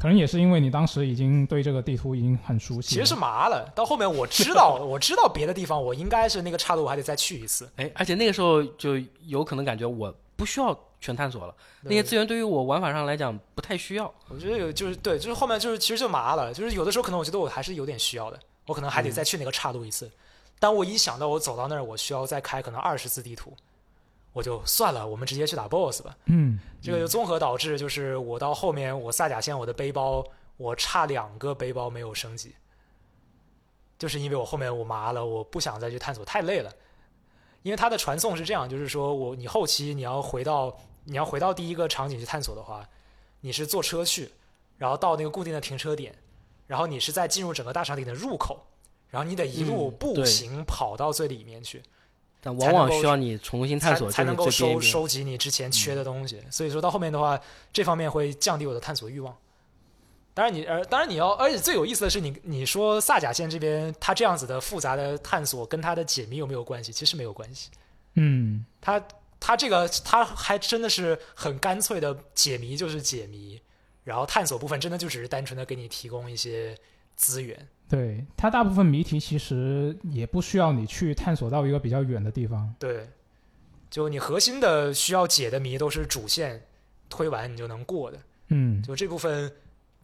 可能也是因为你当时已经对这个地图已经很熟悉，其实是麻了，到后面我知道，我知道别的地方我应该是那个岔路，我还得再去一次。哎，而且那个时候就有可能感觉我不需要全探索了，那些资源对于我玩法上来讲不太需要。我觉得有就是对，就是后面就是其实就麻了，就是有的时候可能我觉得我还是有点需要的，我可能还得再去那个岔路一次。但我一想到我走到那儿，我需要再开可能二十次地图，我就算了，我们直接去打 BOSS 吧。嗯这个就综合导致，就是我到后面我萨甲线我的背包，我差两个背包没有升级，就是因为我后面我麻了，我不想再去探索，太累了。因为它的传送是这样，就是说我你后期你要回到你要回到第一个场景去探索的话，你是坐车去，然后到那个固定的停车点，然后你是在进入整个大场景的入口，然后你得一路步行跑到最里面去。但往往需要你重新探索，才才能够。收收集你之前缺的东西。所以说到后面的话，这方面会降低我的探索欲望。当然你呃，当然你要，而且最有意思的是你你说萨甲线这边它这样子的复杂的探索跟它的解谜有没有关系？其实没有关系。嗯嗯，他他这个他还真的是很干脆的解谜就是解谜，然后探索部分真的就只是单纯的给你提供一些资源。对，它大部分谜题其实也不需要你去探索到一个比较远的地方。对，就你核心的需要解的谜都是主线推完你就能过的。嗯，就这部分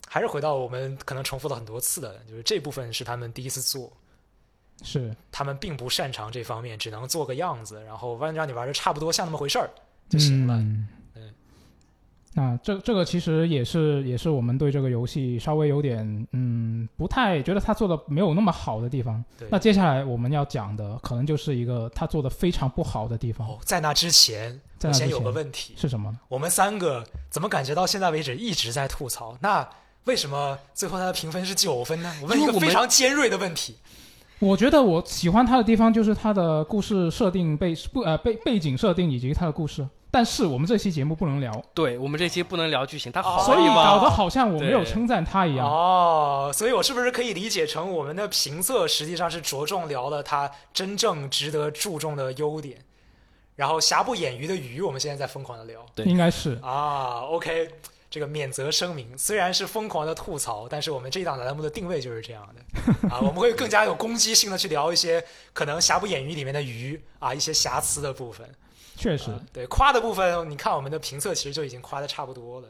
还是回到我们可能重复了很多次的，就是这部分是他们第一次做，是，他们并不擅长这方面，只能做个样子，然后让让你玩的差不多像那么回事儿就行了。嗯嗯那这这个其实也是也是我们对这个游戏稍微有点嗯不太觉得他做的没有那么好的地方。那接下来我们要讲的可能就是一个他做的非常不好的地方，哦，在那之前，在那之前有个问题，是什么呢？我们三个怎么感觉到现在为止一直在吐槽？那为什么最后他的评分是九分呢？我问一个非常尖锐的问题。我觉得我喜欢他的地方就是他的故事设定背不呃背背景设定以及他的故事，但是我们这期节目不能聊，对我们这期不能聊剧情，他好哦所以搞得好像我没有称赞他一样。哦，所以我是不是可以理解成我们的评测实际上是着重聊了他真正值得注重的优点，然后瑕不掩瑜的瑜，我们现在在疯狂的聊。对。应该是。啊。OK，这个免责声明，虽然是疯狂的吐槽，但是我们这一档栏目的定位就是这样的。啊，我们会更加有攻击性的去聊一些可能瑕不掩瑜里面的瑜啊一些瑕疵的部分。确实啊，对夸的部分，你看我们的评测其实就已经夸的差不多了。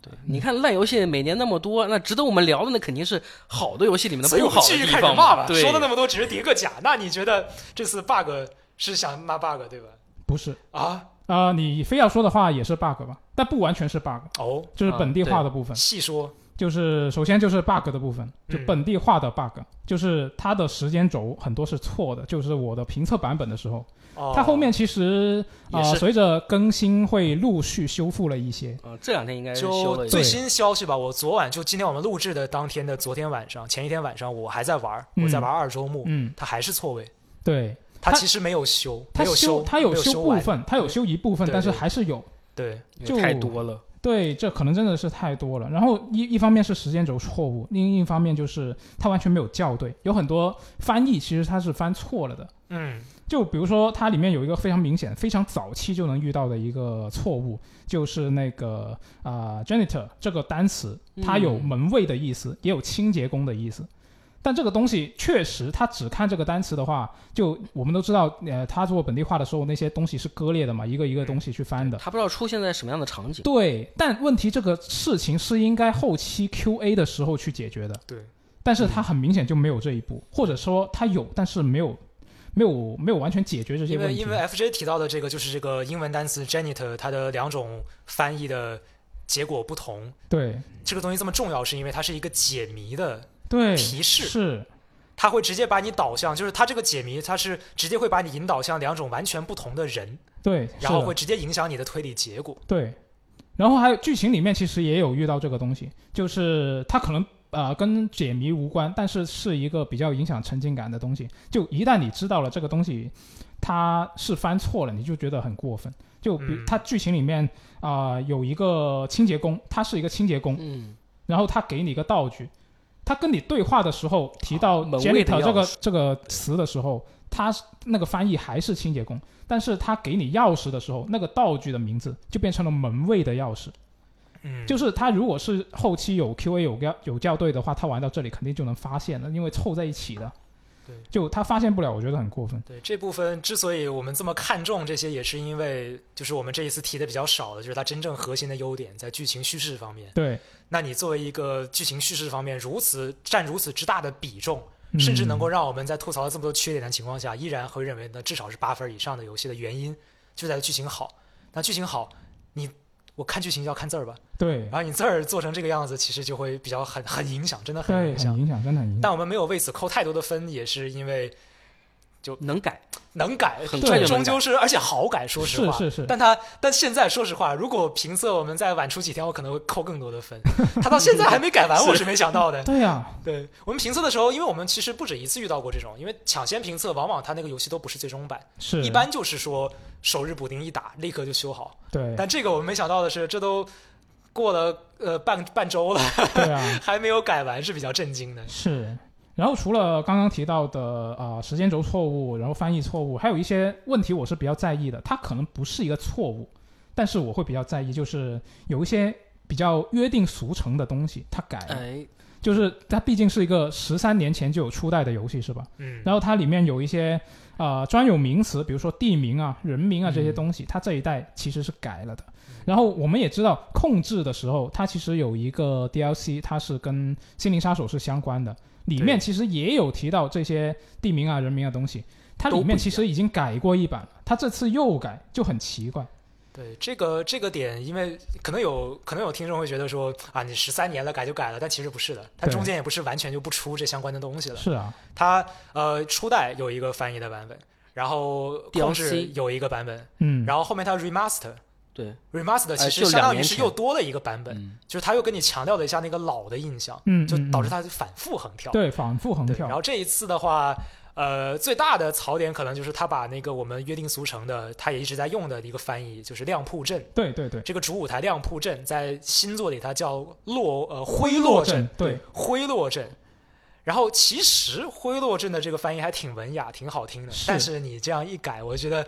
对你看烂游戏每年那么多，那值得我们聊的那肯定是好的游戏里面的所以我不好继续地方开始骂吧。对，说了那么多，只是叠个甲。那你觉得这次 bug 是想骂 bug 对吧？不是啊，啊、你非要说的话也是 bug 吧，但不完全是 bug，哦，就是本地化的部分。细说。就是首先就是 bug 的部分，就嗯。本地化的 bug，、就是它的时间轴很多是错的。就是我的评测版本的时候，哦，它后面其实啊、也是。随着更新会陆续修复了一些。嗯，这两天应该是修最新消息吧，我昨晚就今天我们录制的当天的昨天晚上，前一天晚上我还在玩，嗯。我在玩二周目，嗯，它还是错位，对，它它其实没有修，它没有修，它有，修部分，它有修一部分，但是还是有。对，就太多了。对，这可能真的是太多了。然后一一方面是时间轴错误，另一方面就是它完全没有校对，有很多翻译其实它是翻错了的。嗯就比如说，它里面有一个非常明显、非常早期就能遇到的一个错误，就是那个啊、janitor 这个单词，它有嗯门卫的意思，也有清洁工的意思。但这个东西确实，他只看这个单词的话，就我们都知道，呃，他做本地化的时候，那些东西是割裂的嘛，一个一个东西去翻的。他不知道出现在什么样的场景。对，但问题这个事情是应该后期 QA 的时候去解决的，对，但是他很明显就没有这一步，或者说他有，但是没有，没有没有完全解决这些问题。因为因为 FJ 提到的这个就是这个英文单词 janitor 它的两种翻译的结果不同，对这个东西这么重要，是因为它是一个解谜的，对提示是，它会直接把你导向，就是他这个解谜，他是直接会把你引导向两种完全不同的人，对，然后会直接影响你的推理结果。对，然后还有剧情里面其实也有遇到这个东西，就是它可能呃跟解谜无关，但是是一个比较影响沉浸感的东西。就一旦你知道了这个东西它是翻错了，你就觉得很过分。就比嗯它剧情里面啊、有一个清洁工，他是一个清洁工，嗯，然后他给你一个道具，他跟你对话的时候提到 janitor 这个这个词的时候，他那个翻译还是清洁工，但是他给你钥匙的时候，那个道具的名字就变成了门卫的钥匙。嗯，就是他如果是后期有 QA 有校有校对的话，他玩到这里肯定就能发现了，因为凑在一起的。对，就他发现不了，我觉得很过分。对这部分之所以我们这么看重这些，也是因为就是我们这一次提的比较少的，就是它真正核心的优点在剧情叙事方面。对，那你作为一个剧情叙事方面如此占如此之大的比重，嗯甚至能够让我们在吐槽了这么多缺点的情况下，依然会认为呢至少是八分以上的游戏的原因就在剧情好。那剧情好，你我看剧情要看字儿吧，对然后你字儿做成这个样子，其实就会比较很很影响，真的很，影响很。影响，真的很影响。但我们没有为此扣太多的分，也是因为能改，能改，很快就终究是而且好改，说实话。是是是，但他但现在说实话，如果评测我们再晚出几天，我可能会扣更多的分。他到现在还没改完，我是没想到的。对呀、对我们评测的时候，因为我们其实不止一次遇到过这种，因为抢先评测往往他那个游戏都不是最终版，是一般就是说首日补丁一打立刻就修好。对但这个我们没想到的是，这都过了呃半半周了，对啊，还没有改完，是比较震惊的。是。然后除了刚刚提到的呃时间轴错误，然后翻译错误，还有一些问题我是比较在意的。它可能不是一个错误，但是我会比较在意，就是有一些比较约定俗成的东西，它改了。哎，就是它毕竟是一个十三年前就有初代的游戏，是吧？嗯，然后它里面有一些呃专有名词，比如说地名啊、人名啊这些东西，它这一代其实是改了的。然后我们也知道，控制的时候，它其实有一个 DLC，它是跟《心灵杀手》是相关的，里面其实也有提到这些地名啊、人名啊东西。它里面其实已经改过一版了，它这次又改，就很奇怪。对这个这个点，因为可能有可能有听众会觉得说啊，你十三年了改就改了，但其实不是的，它中间也不是完全就不出这相关的东西了。是啊，它呃初代有一个翻译的版本，然后控制 DLC 有一个版本，嗯，然后后面它 remaster。对，remaster 其实相当于是又多了一个版本，嗯，就是他又跟你强调了一下那个老的印象，嗯，就导致它反复横跳。对反复横跳，然，后这一次的话，呃，最大的槽点可能就是他把那个我们约定俗成的，他也一直在用的一个翻译，就是亮铺阵。对对对，这个主舞台亮铺阵在新作里它叫落呃灰落落阵，对，灰落阵。然后其实灰落阵的这个翻译还挺文雅，挺好听的。是但是你这样一改，我觉得。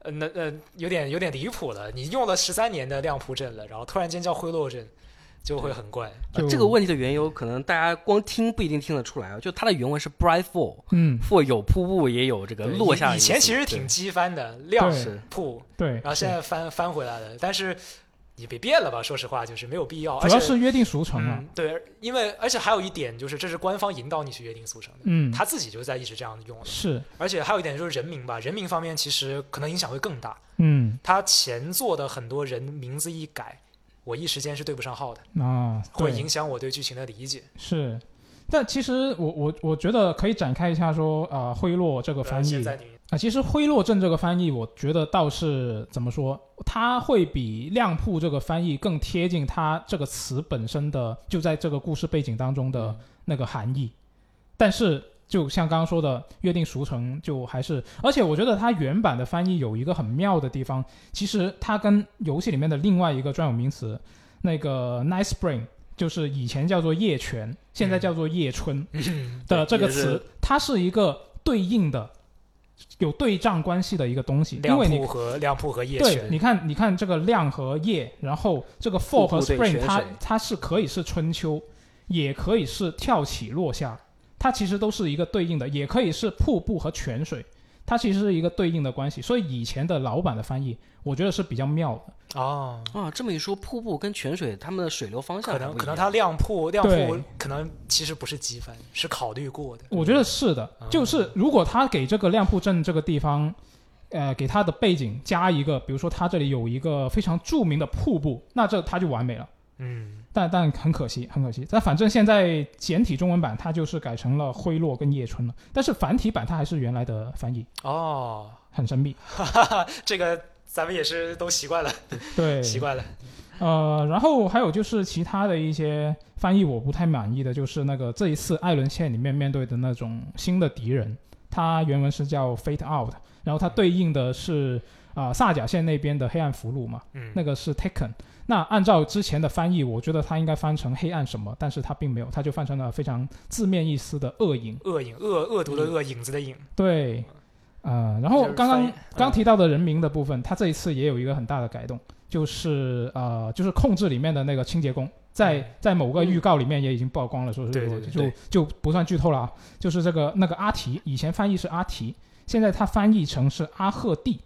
呃，那呃，有点有点离谱了。你用了十三年的亮铺阵了，然后突然间叫灰落阵，就会很怪。就呃这个问题的缘由，可能大家光听不一定听得出来啊。就它的原文是 bright fall，嗯，fall 有瀑布，也有这个落下。以前其实挺机翻的，亮对是铺，对，然后现在翻翻回来了，但是也别变了吧，说实话就是没有必要，主要而且是约定俗成啊，嗯，对，因为而且还有一点就是这是官方引导你去约定俗成的，嗯，他自己就在一直这样用了，是，而且还有一点就是人名吧，人名方面其实可能影响会更大，嗯。他前作的很多人名字一改，我一时间是对不上号的，啊，会影响我对剧情的理解。是。但其实我我我觉得可以展开一下说，呃，灰落这个翻译现在你啊，其实灰落镇这个翻译，我觉得倒是怎么说，它会比亮铺这个翻译更贴近它这个词本身的就在这个故事背景当中的那个含义。但是就像刚刚说的，约定俗成，就还是，而且我觉得它原版的翻译有一个很妙的地方，其实它跟游戏里面的另外一个专有名词，那个 Night Spring，就是以前叫做夜泉，现在叫做夜春。的这个词，它是一个对应的、有对仗关系的一个东西，因为你和量铺和夜对，你看，你看这个量和夜，然后这个 fall 和 spring，它它是可以是春秋，也可以是跳起落下，它其实都是一个对应的，也可以是瀑布和泉水，它其实是一个对应的关系。所以以前的老版的翻译，我觉得是比较妙的。哦，啊，这么一说，瀑布跟泉水它们的水流方向可能可能它亮瀑亮对铺可能其实不是积分，是考虑过的。我觉得是的，嗯就是如果他给这个亮瀑镇这个地方，呃，给它的背景加一个，比如说它这里有一个非常著名的瀑布，那这它就完美了。嗯，但但很可惜，很可惜。但反正现在简体中文版它就是改成了灰落跟叶春了，但是繁体版它还是原来的翻译，哦，很神秘。这个咱们也是都习惯了，对，习惯了。呃，然后还有就是其他的一些翻译我不太满意的，就是那个这一次艾伦线里面面对的那种新的敌人，它原文是叫 Fate Out，然后它对应的是啊、萨甲线那边的黑暗俘虏嘛，嗯，那个是 Taken。那按照之前的翻译，我觉得它应该翻成黑暗什么，但是它并没有，它就翻成了非常字面意思的恶影。恶影恶恶毒的恶，影子的影。对，呃，然后刚刚刚嗯提到的人名的部分，它这一次也有一个很大的改动，就是呃，就是控制里面的那个清洁工，在嗯在某个预告里面也已经曝光了，说是对说就就不算剧透了啊，就是这个那个阿提，以前翻译是阿提，现在他翻译成是阿赫蒂。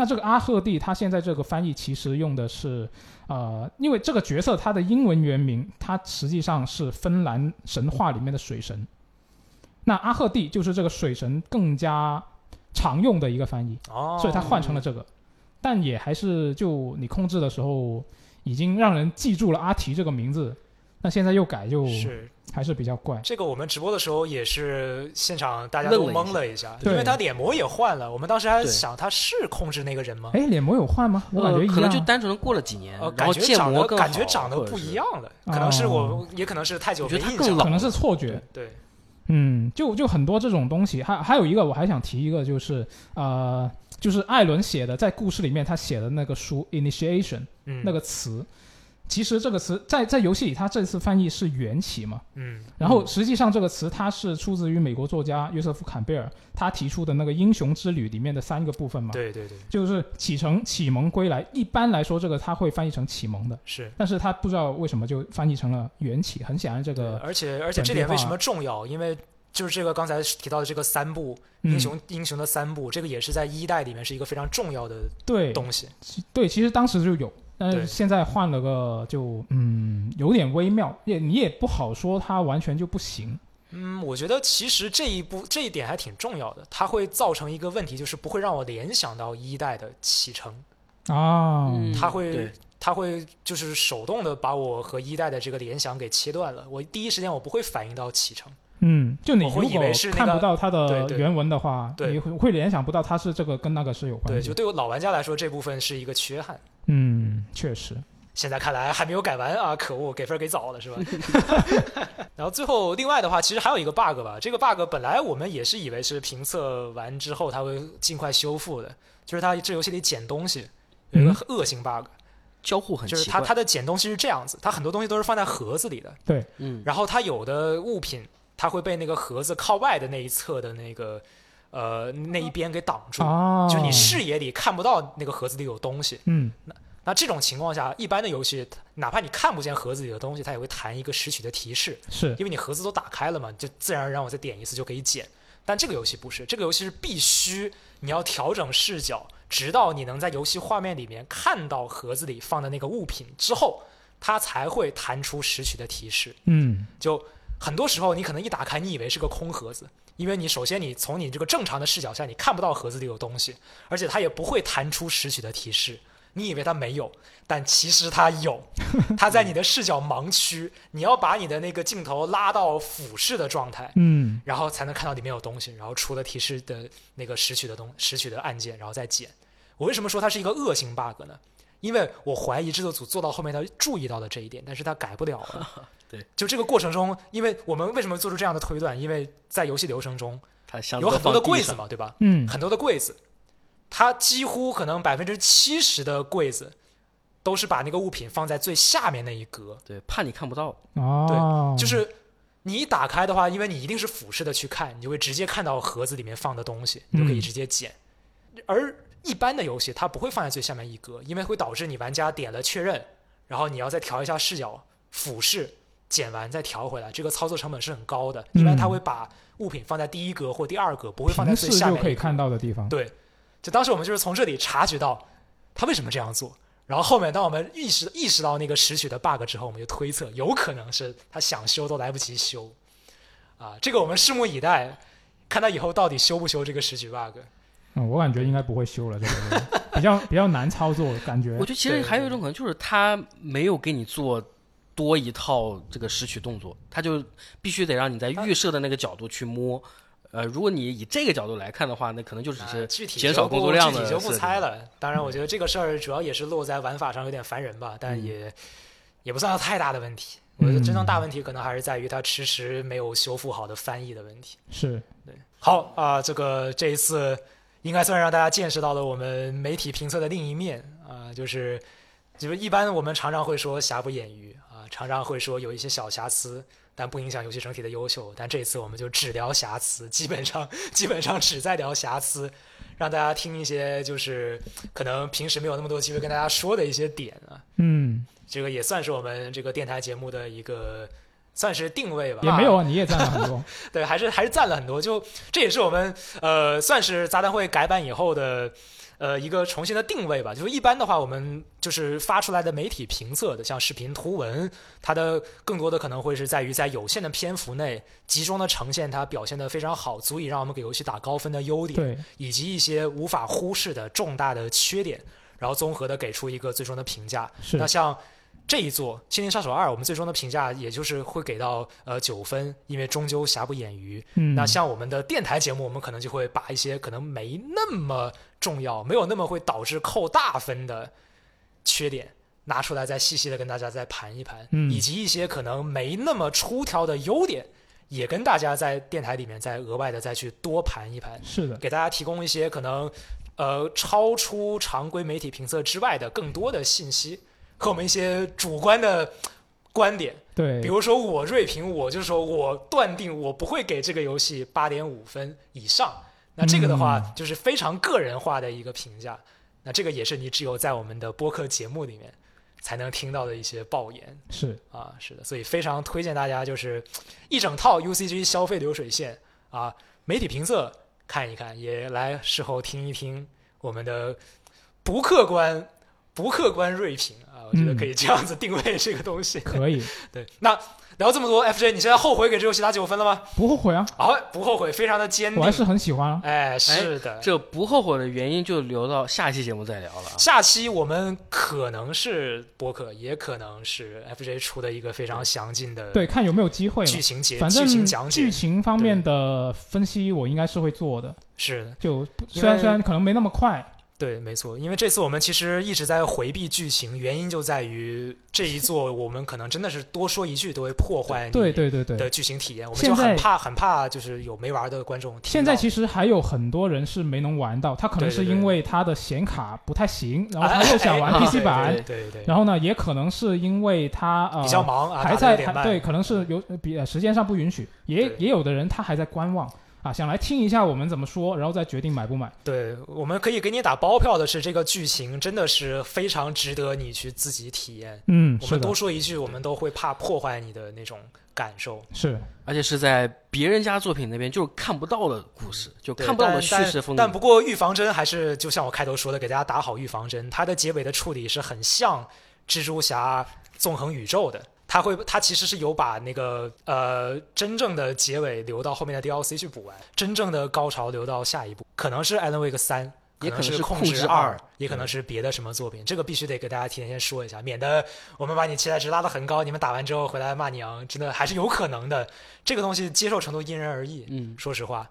那这个阿赫蒂，他现在这个翻译其实用的是，呃，因为这个角色他的英文原名，他实际上是芬兰神话里面的水神。那阿赫蒂就是这个水神更加常用的一个翻译，哦，所以他换成了这个，但也还是就你控制的时候，已经让人记住了阿提这个名字，那现在又改又是还是比较怪。这个我们直播的时候也是现场大家都愣了一懵了一下，因为他脸模也换了。我们当时还想他是控制那个人吗？哎，脸模有换吗？我感觉。呃可能就单纯的过了几年，呃，感觉长得感觉长得不一样了，可能是我哦，也可能是太久我觉没印象了。得他更老可能是错觉。对，嗯，就就很多这种东西，还还有一个我还想提一个，就是呃，就是艾伦写的，在故事里面他写的那个书《Initiation》嗯，那个词，其实这个词在在游戏里，它这次翻译是缘起嘛，嗯然后实际上这个词它是出自于美国作家约瑟夫·坎贝尔他提出的那个《英雄之旅》里面的三个部分嘛，对对对，就是启程、启蒙、归来。一般来说，这个他会翻译成启蒙的，是。但是他不知道为什么就翻译成了缘起。很显然，这，个而且而且这点为什么重要？因为就是这个刚才提到的这个三部嗯英雄、英雄的三部，这个也是在一代里面是一个非常重要的对东西。对，其实当时就有，但是现在换了个就嗯有点微妙，也你也不好说它完全就不行。嗯，我觉得其实这一步这一点还挺重要的，它会造成一个问题，就是不会让我联想到一代的启程，啊，嗯它会它会就是手动的把我和一代的这个联想给切断了。我第一时间我不会反应到启程。嗯，就你我会以如果为是那个看不到它的原文的话，对你会会联想不到它是这个跟那个是有关对，就对我老玩家来说，这部分是一个缺憾。嗯，确实，现在看来还没有改完啊！可恶，给分给早了是吧？然后最后另外的话，其实还有一个 bug 吧。这个 bug 本来我们也是以为是评测完之后它会尽快修复的，就是它这游戏里捡东西有一个嗯恶性 bug，、交互很奇怪。就是它它的捡东西是这样子，它很多东西都是放在盒子里的，对，嗯，然后它有的物品它会被那个盒子靠外的那一侧的那个呃那一边给挡住，哦，就你视野里看不到那个盒子里有东西。嗯那这种情况下，一般的游戏，哪怕你看不见盒子里的东西，它也会弹一个拾取的提示，是因为你盒子都打开了嘛，就自然而然我再点一次就可以捡。但这个游戏不是，这个游戏是必须你要调整视角，直到你能在游戏画面里面看到盒子里放的那个物品之后，它才会弹出拾取的提示。嗯就很多时候你可能一打开，你以为是个空盒子，因为你首先你从你这个正常的视角下，你看不到盒子里有东西，而且它也不会弹出拾取的提示。你以为它没有，但其实它有，它在你的视角盲区，你要把你的那个镜头拉到俯视的状态，嗯然后才能看到里面有东西，然后出了提示的那个拾取的东拾取的按键，然后再捡。我为什么说它是一个恶性 bug 呢？因为我怀疑制作组做到后面他注意到了这一点，但是他改不了了。对，就这个过程中，因为我们为什么做出这样的推断？因为在游戏流程中它箱有很多的柜子子，嘛，对吧？嗯很多的柜子，它几乎可能百分之七十的柜子都是把那个物品放在最下面那一格，对，怕你看不到。哦，对就是你一打开的话，因为你一定是俯视的去看，你就会直接看到盒子里面放的东西，你就可以嗯直接捡。而一般的游戏它不会放在最下面一格，因为会导致你玩家点了确认，然后你要再调一下视角，俯视捡完再调回来，这个操作成本是很高的。一般它嗯会把物品放在第一格或第二格，不会放在平最视就可以下面一格看到的地方。对，就当时我们就是从这里察觉到他为什么这样做，然后后面当我们意识意识到那个拾取的 bug 之后，我们就推测有可能是他想修都来不及修，啊，这个我们拭目以待，看他以后到底修不修这个拾取 bug。嗯，我感觉应该不会修了，这个比较比较难操作，感觉我觉得其实还有一种可能，就是他没有给你做多一套这个拾取动作，他就必须得让你在预设的那个角度去摸。呃，如果你以这个角度来看的话，那可能就只啊是减少工作量具体就不猜了。当然，我觉得这个事儿主要也是落在玩法上有点烦人吧，但嗯也、也不算太大的问题。我觉得真正嗯大问题可能还是在于它迟迟没有修复好的翻译的问题。是对好啊、这个这一次应该算是让大家见识到了我们媒体评测的另一面啊、就是就是一般我们常常会说瑕不掩瑜啊、常常会说有一些小瑕疵，但不影响游戏整体的优秀。但这次我们就只聊瑕疵，基本上基本上只在聊瑕疵，让大家听一些就是可能平时没有那么多机会跟大家说的一些点啊。嗯，这个也算是我们这个电台节目的一个算是定位吧。也没有啊，你也赞了很多。对，还是还是赞了很多。就这也是我们呃，算是杂谈会改版以后的呃一个重新的定位吧。就是一般的话，我们就是发出来的媒体评测的，像视频、图文，它的更多的可能会是在于在有限的篇幅内集中的呈现它表现的非常好，足以让我们给游戏打高分的优点，以及一些无法忽视的重大的缺点，然后综合的给出一个最终的评价。是那像这一座《心灵杀手二》，我们最终的评价也就是会给到呃九分，因为终究瑕不掩瑜。嗯，那像我们的电台节目，我们可能就会把一些可能没那么重要、没有那么会导致扣大分的缺点拿出来，再细细的跟大家再盘一盘，嗯以及一些可能没那么出挑的优点，也跟大家在电台里面再额外的再去多盘一盘。是的，给大家提供一些可能呃超出常规媒体评测之外的更多的信息和我们一些主观的观点。对。比，如说我锐评，我就说我断定我不会给这个游戏八点五分以上。那这个的话，嗯。就是非常个人化的一个评价。那这个也是你只有在我们的播客节目里面才能听到的一些爆言。是。啊，是的，所以非常推荐大家就是一整套 UCG 消费流水线。啊，媒体评测看一看，也来事后听一听我们的不客观、不客观锐评啊，我觉得嗯可以这样子定位这个东西。可以，对，那聊这么多，FJ，你现在后悔给这游戏打九分了吗？不后悔啊，好，不后悔，非常的坚定。我还是很喜欢啊。哎，是的。这不后悔的原因就留到下期节目再聊了啊。下期我们可能是播客，也可能是 FJ 出的一个非常详尽的对，看有没有机会剧。情节、反正剧情讲解剧。情方面的分析，我应该是会做的。是的，就虽然虽然可能没那么快，对，没错。因为这次我们其实一直在回避剧情，原因就在于这一座我们可能真的是多说一句都会破坏你对对对对。的剧情体验，我们现在就很怕很怕就是有没玩的观众。现在其实还有很多人是没能玩到，他可能是因为他的显卡不太行，然后哎他又想玩哎 PC 版，对对对对，然后呢，也可能是因为他呃比较忙啊，还在对，可能是有比呃时间上不允许，也也有的人他还在观望啊，想来听一下我们怎么说，然后再决定买不买。对，我们可以给你打包票的是，这个剧情真的是非常值得你去自己体验。嗯，我们多，说一句，我们都会怕破坏你的那种感受。是而且是在别人家作品那边就是看不到的故事，就看不到的叙事风格。但但不过预防针还是就像我开头说的，给大家打好预防针。它的结尾的处理是很像蜘蛛侠纵横宇宙的。它会，他其实是有把那个呃真正的结尾留到后面的 DLC 去补完，真正的高潮留到下一步，可能是 Alan Wake 三，也可能是是控控制二二，也可能是别的什么作品。这个必须得给大家提前先说一下，免得我们把你期待值拉得很高，你们打完之后回来骂娘，真的还是有可能的。这个东西接受程度因人而异。嗯，说实话，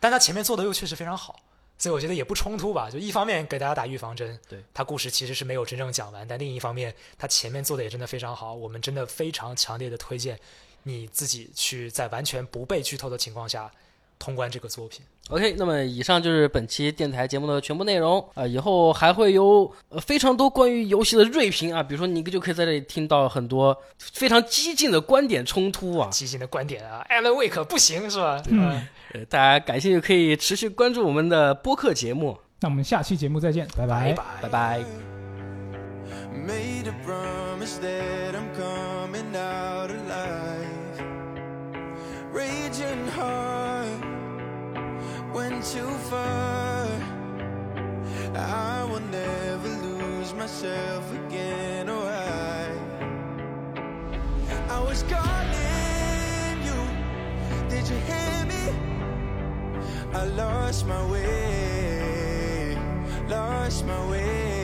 但他前面做的又确实非常好，所以我觉得也不冲突吧。就一方面给大家打预防针，对他故事其实是没有真正讲完，但另一方面他前面做的也真的非常好，我们真的非常强烈的推荐你自己去在完全不被剧透的情况下通关这个作品。OK，那么以上就是本期电台节目的全部内容啊、以后还会有呃非常多关于游戏的锐评啊，比如说你就可以在这里听到很多非常激进的观点冲突啊。激进的观点啊，Alan Wake 不行是吧？嗯呃，大家感兴趣可以持续关注我们的播客节目，那我们下期节目再见，拜拜。拜拜拜。Made a promise that I'm coming out alive. Raging heart went too far. I will never lose myself again. Oh, I, I was calling you. Did you hear me? I lost my way, lost my way.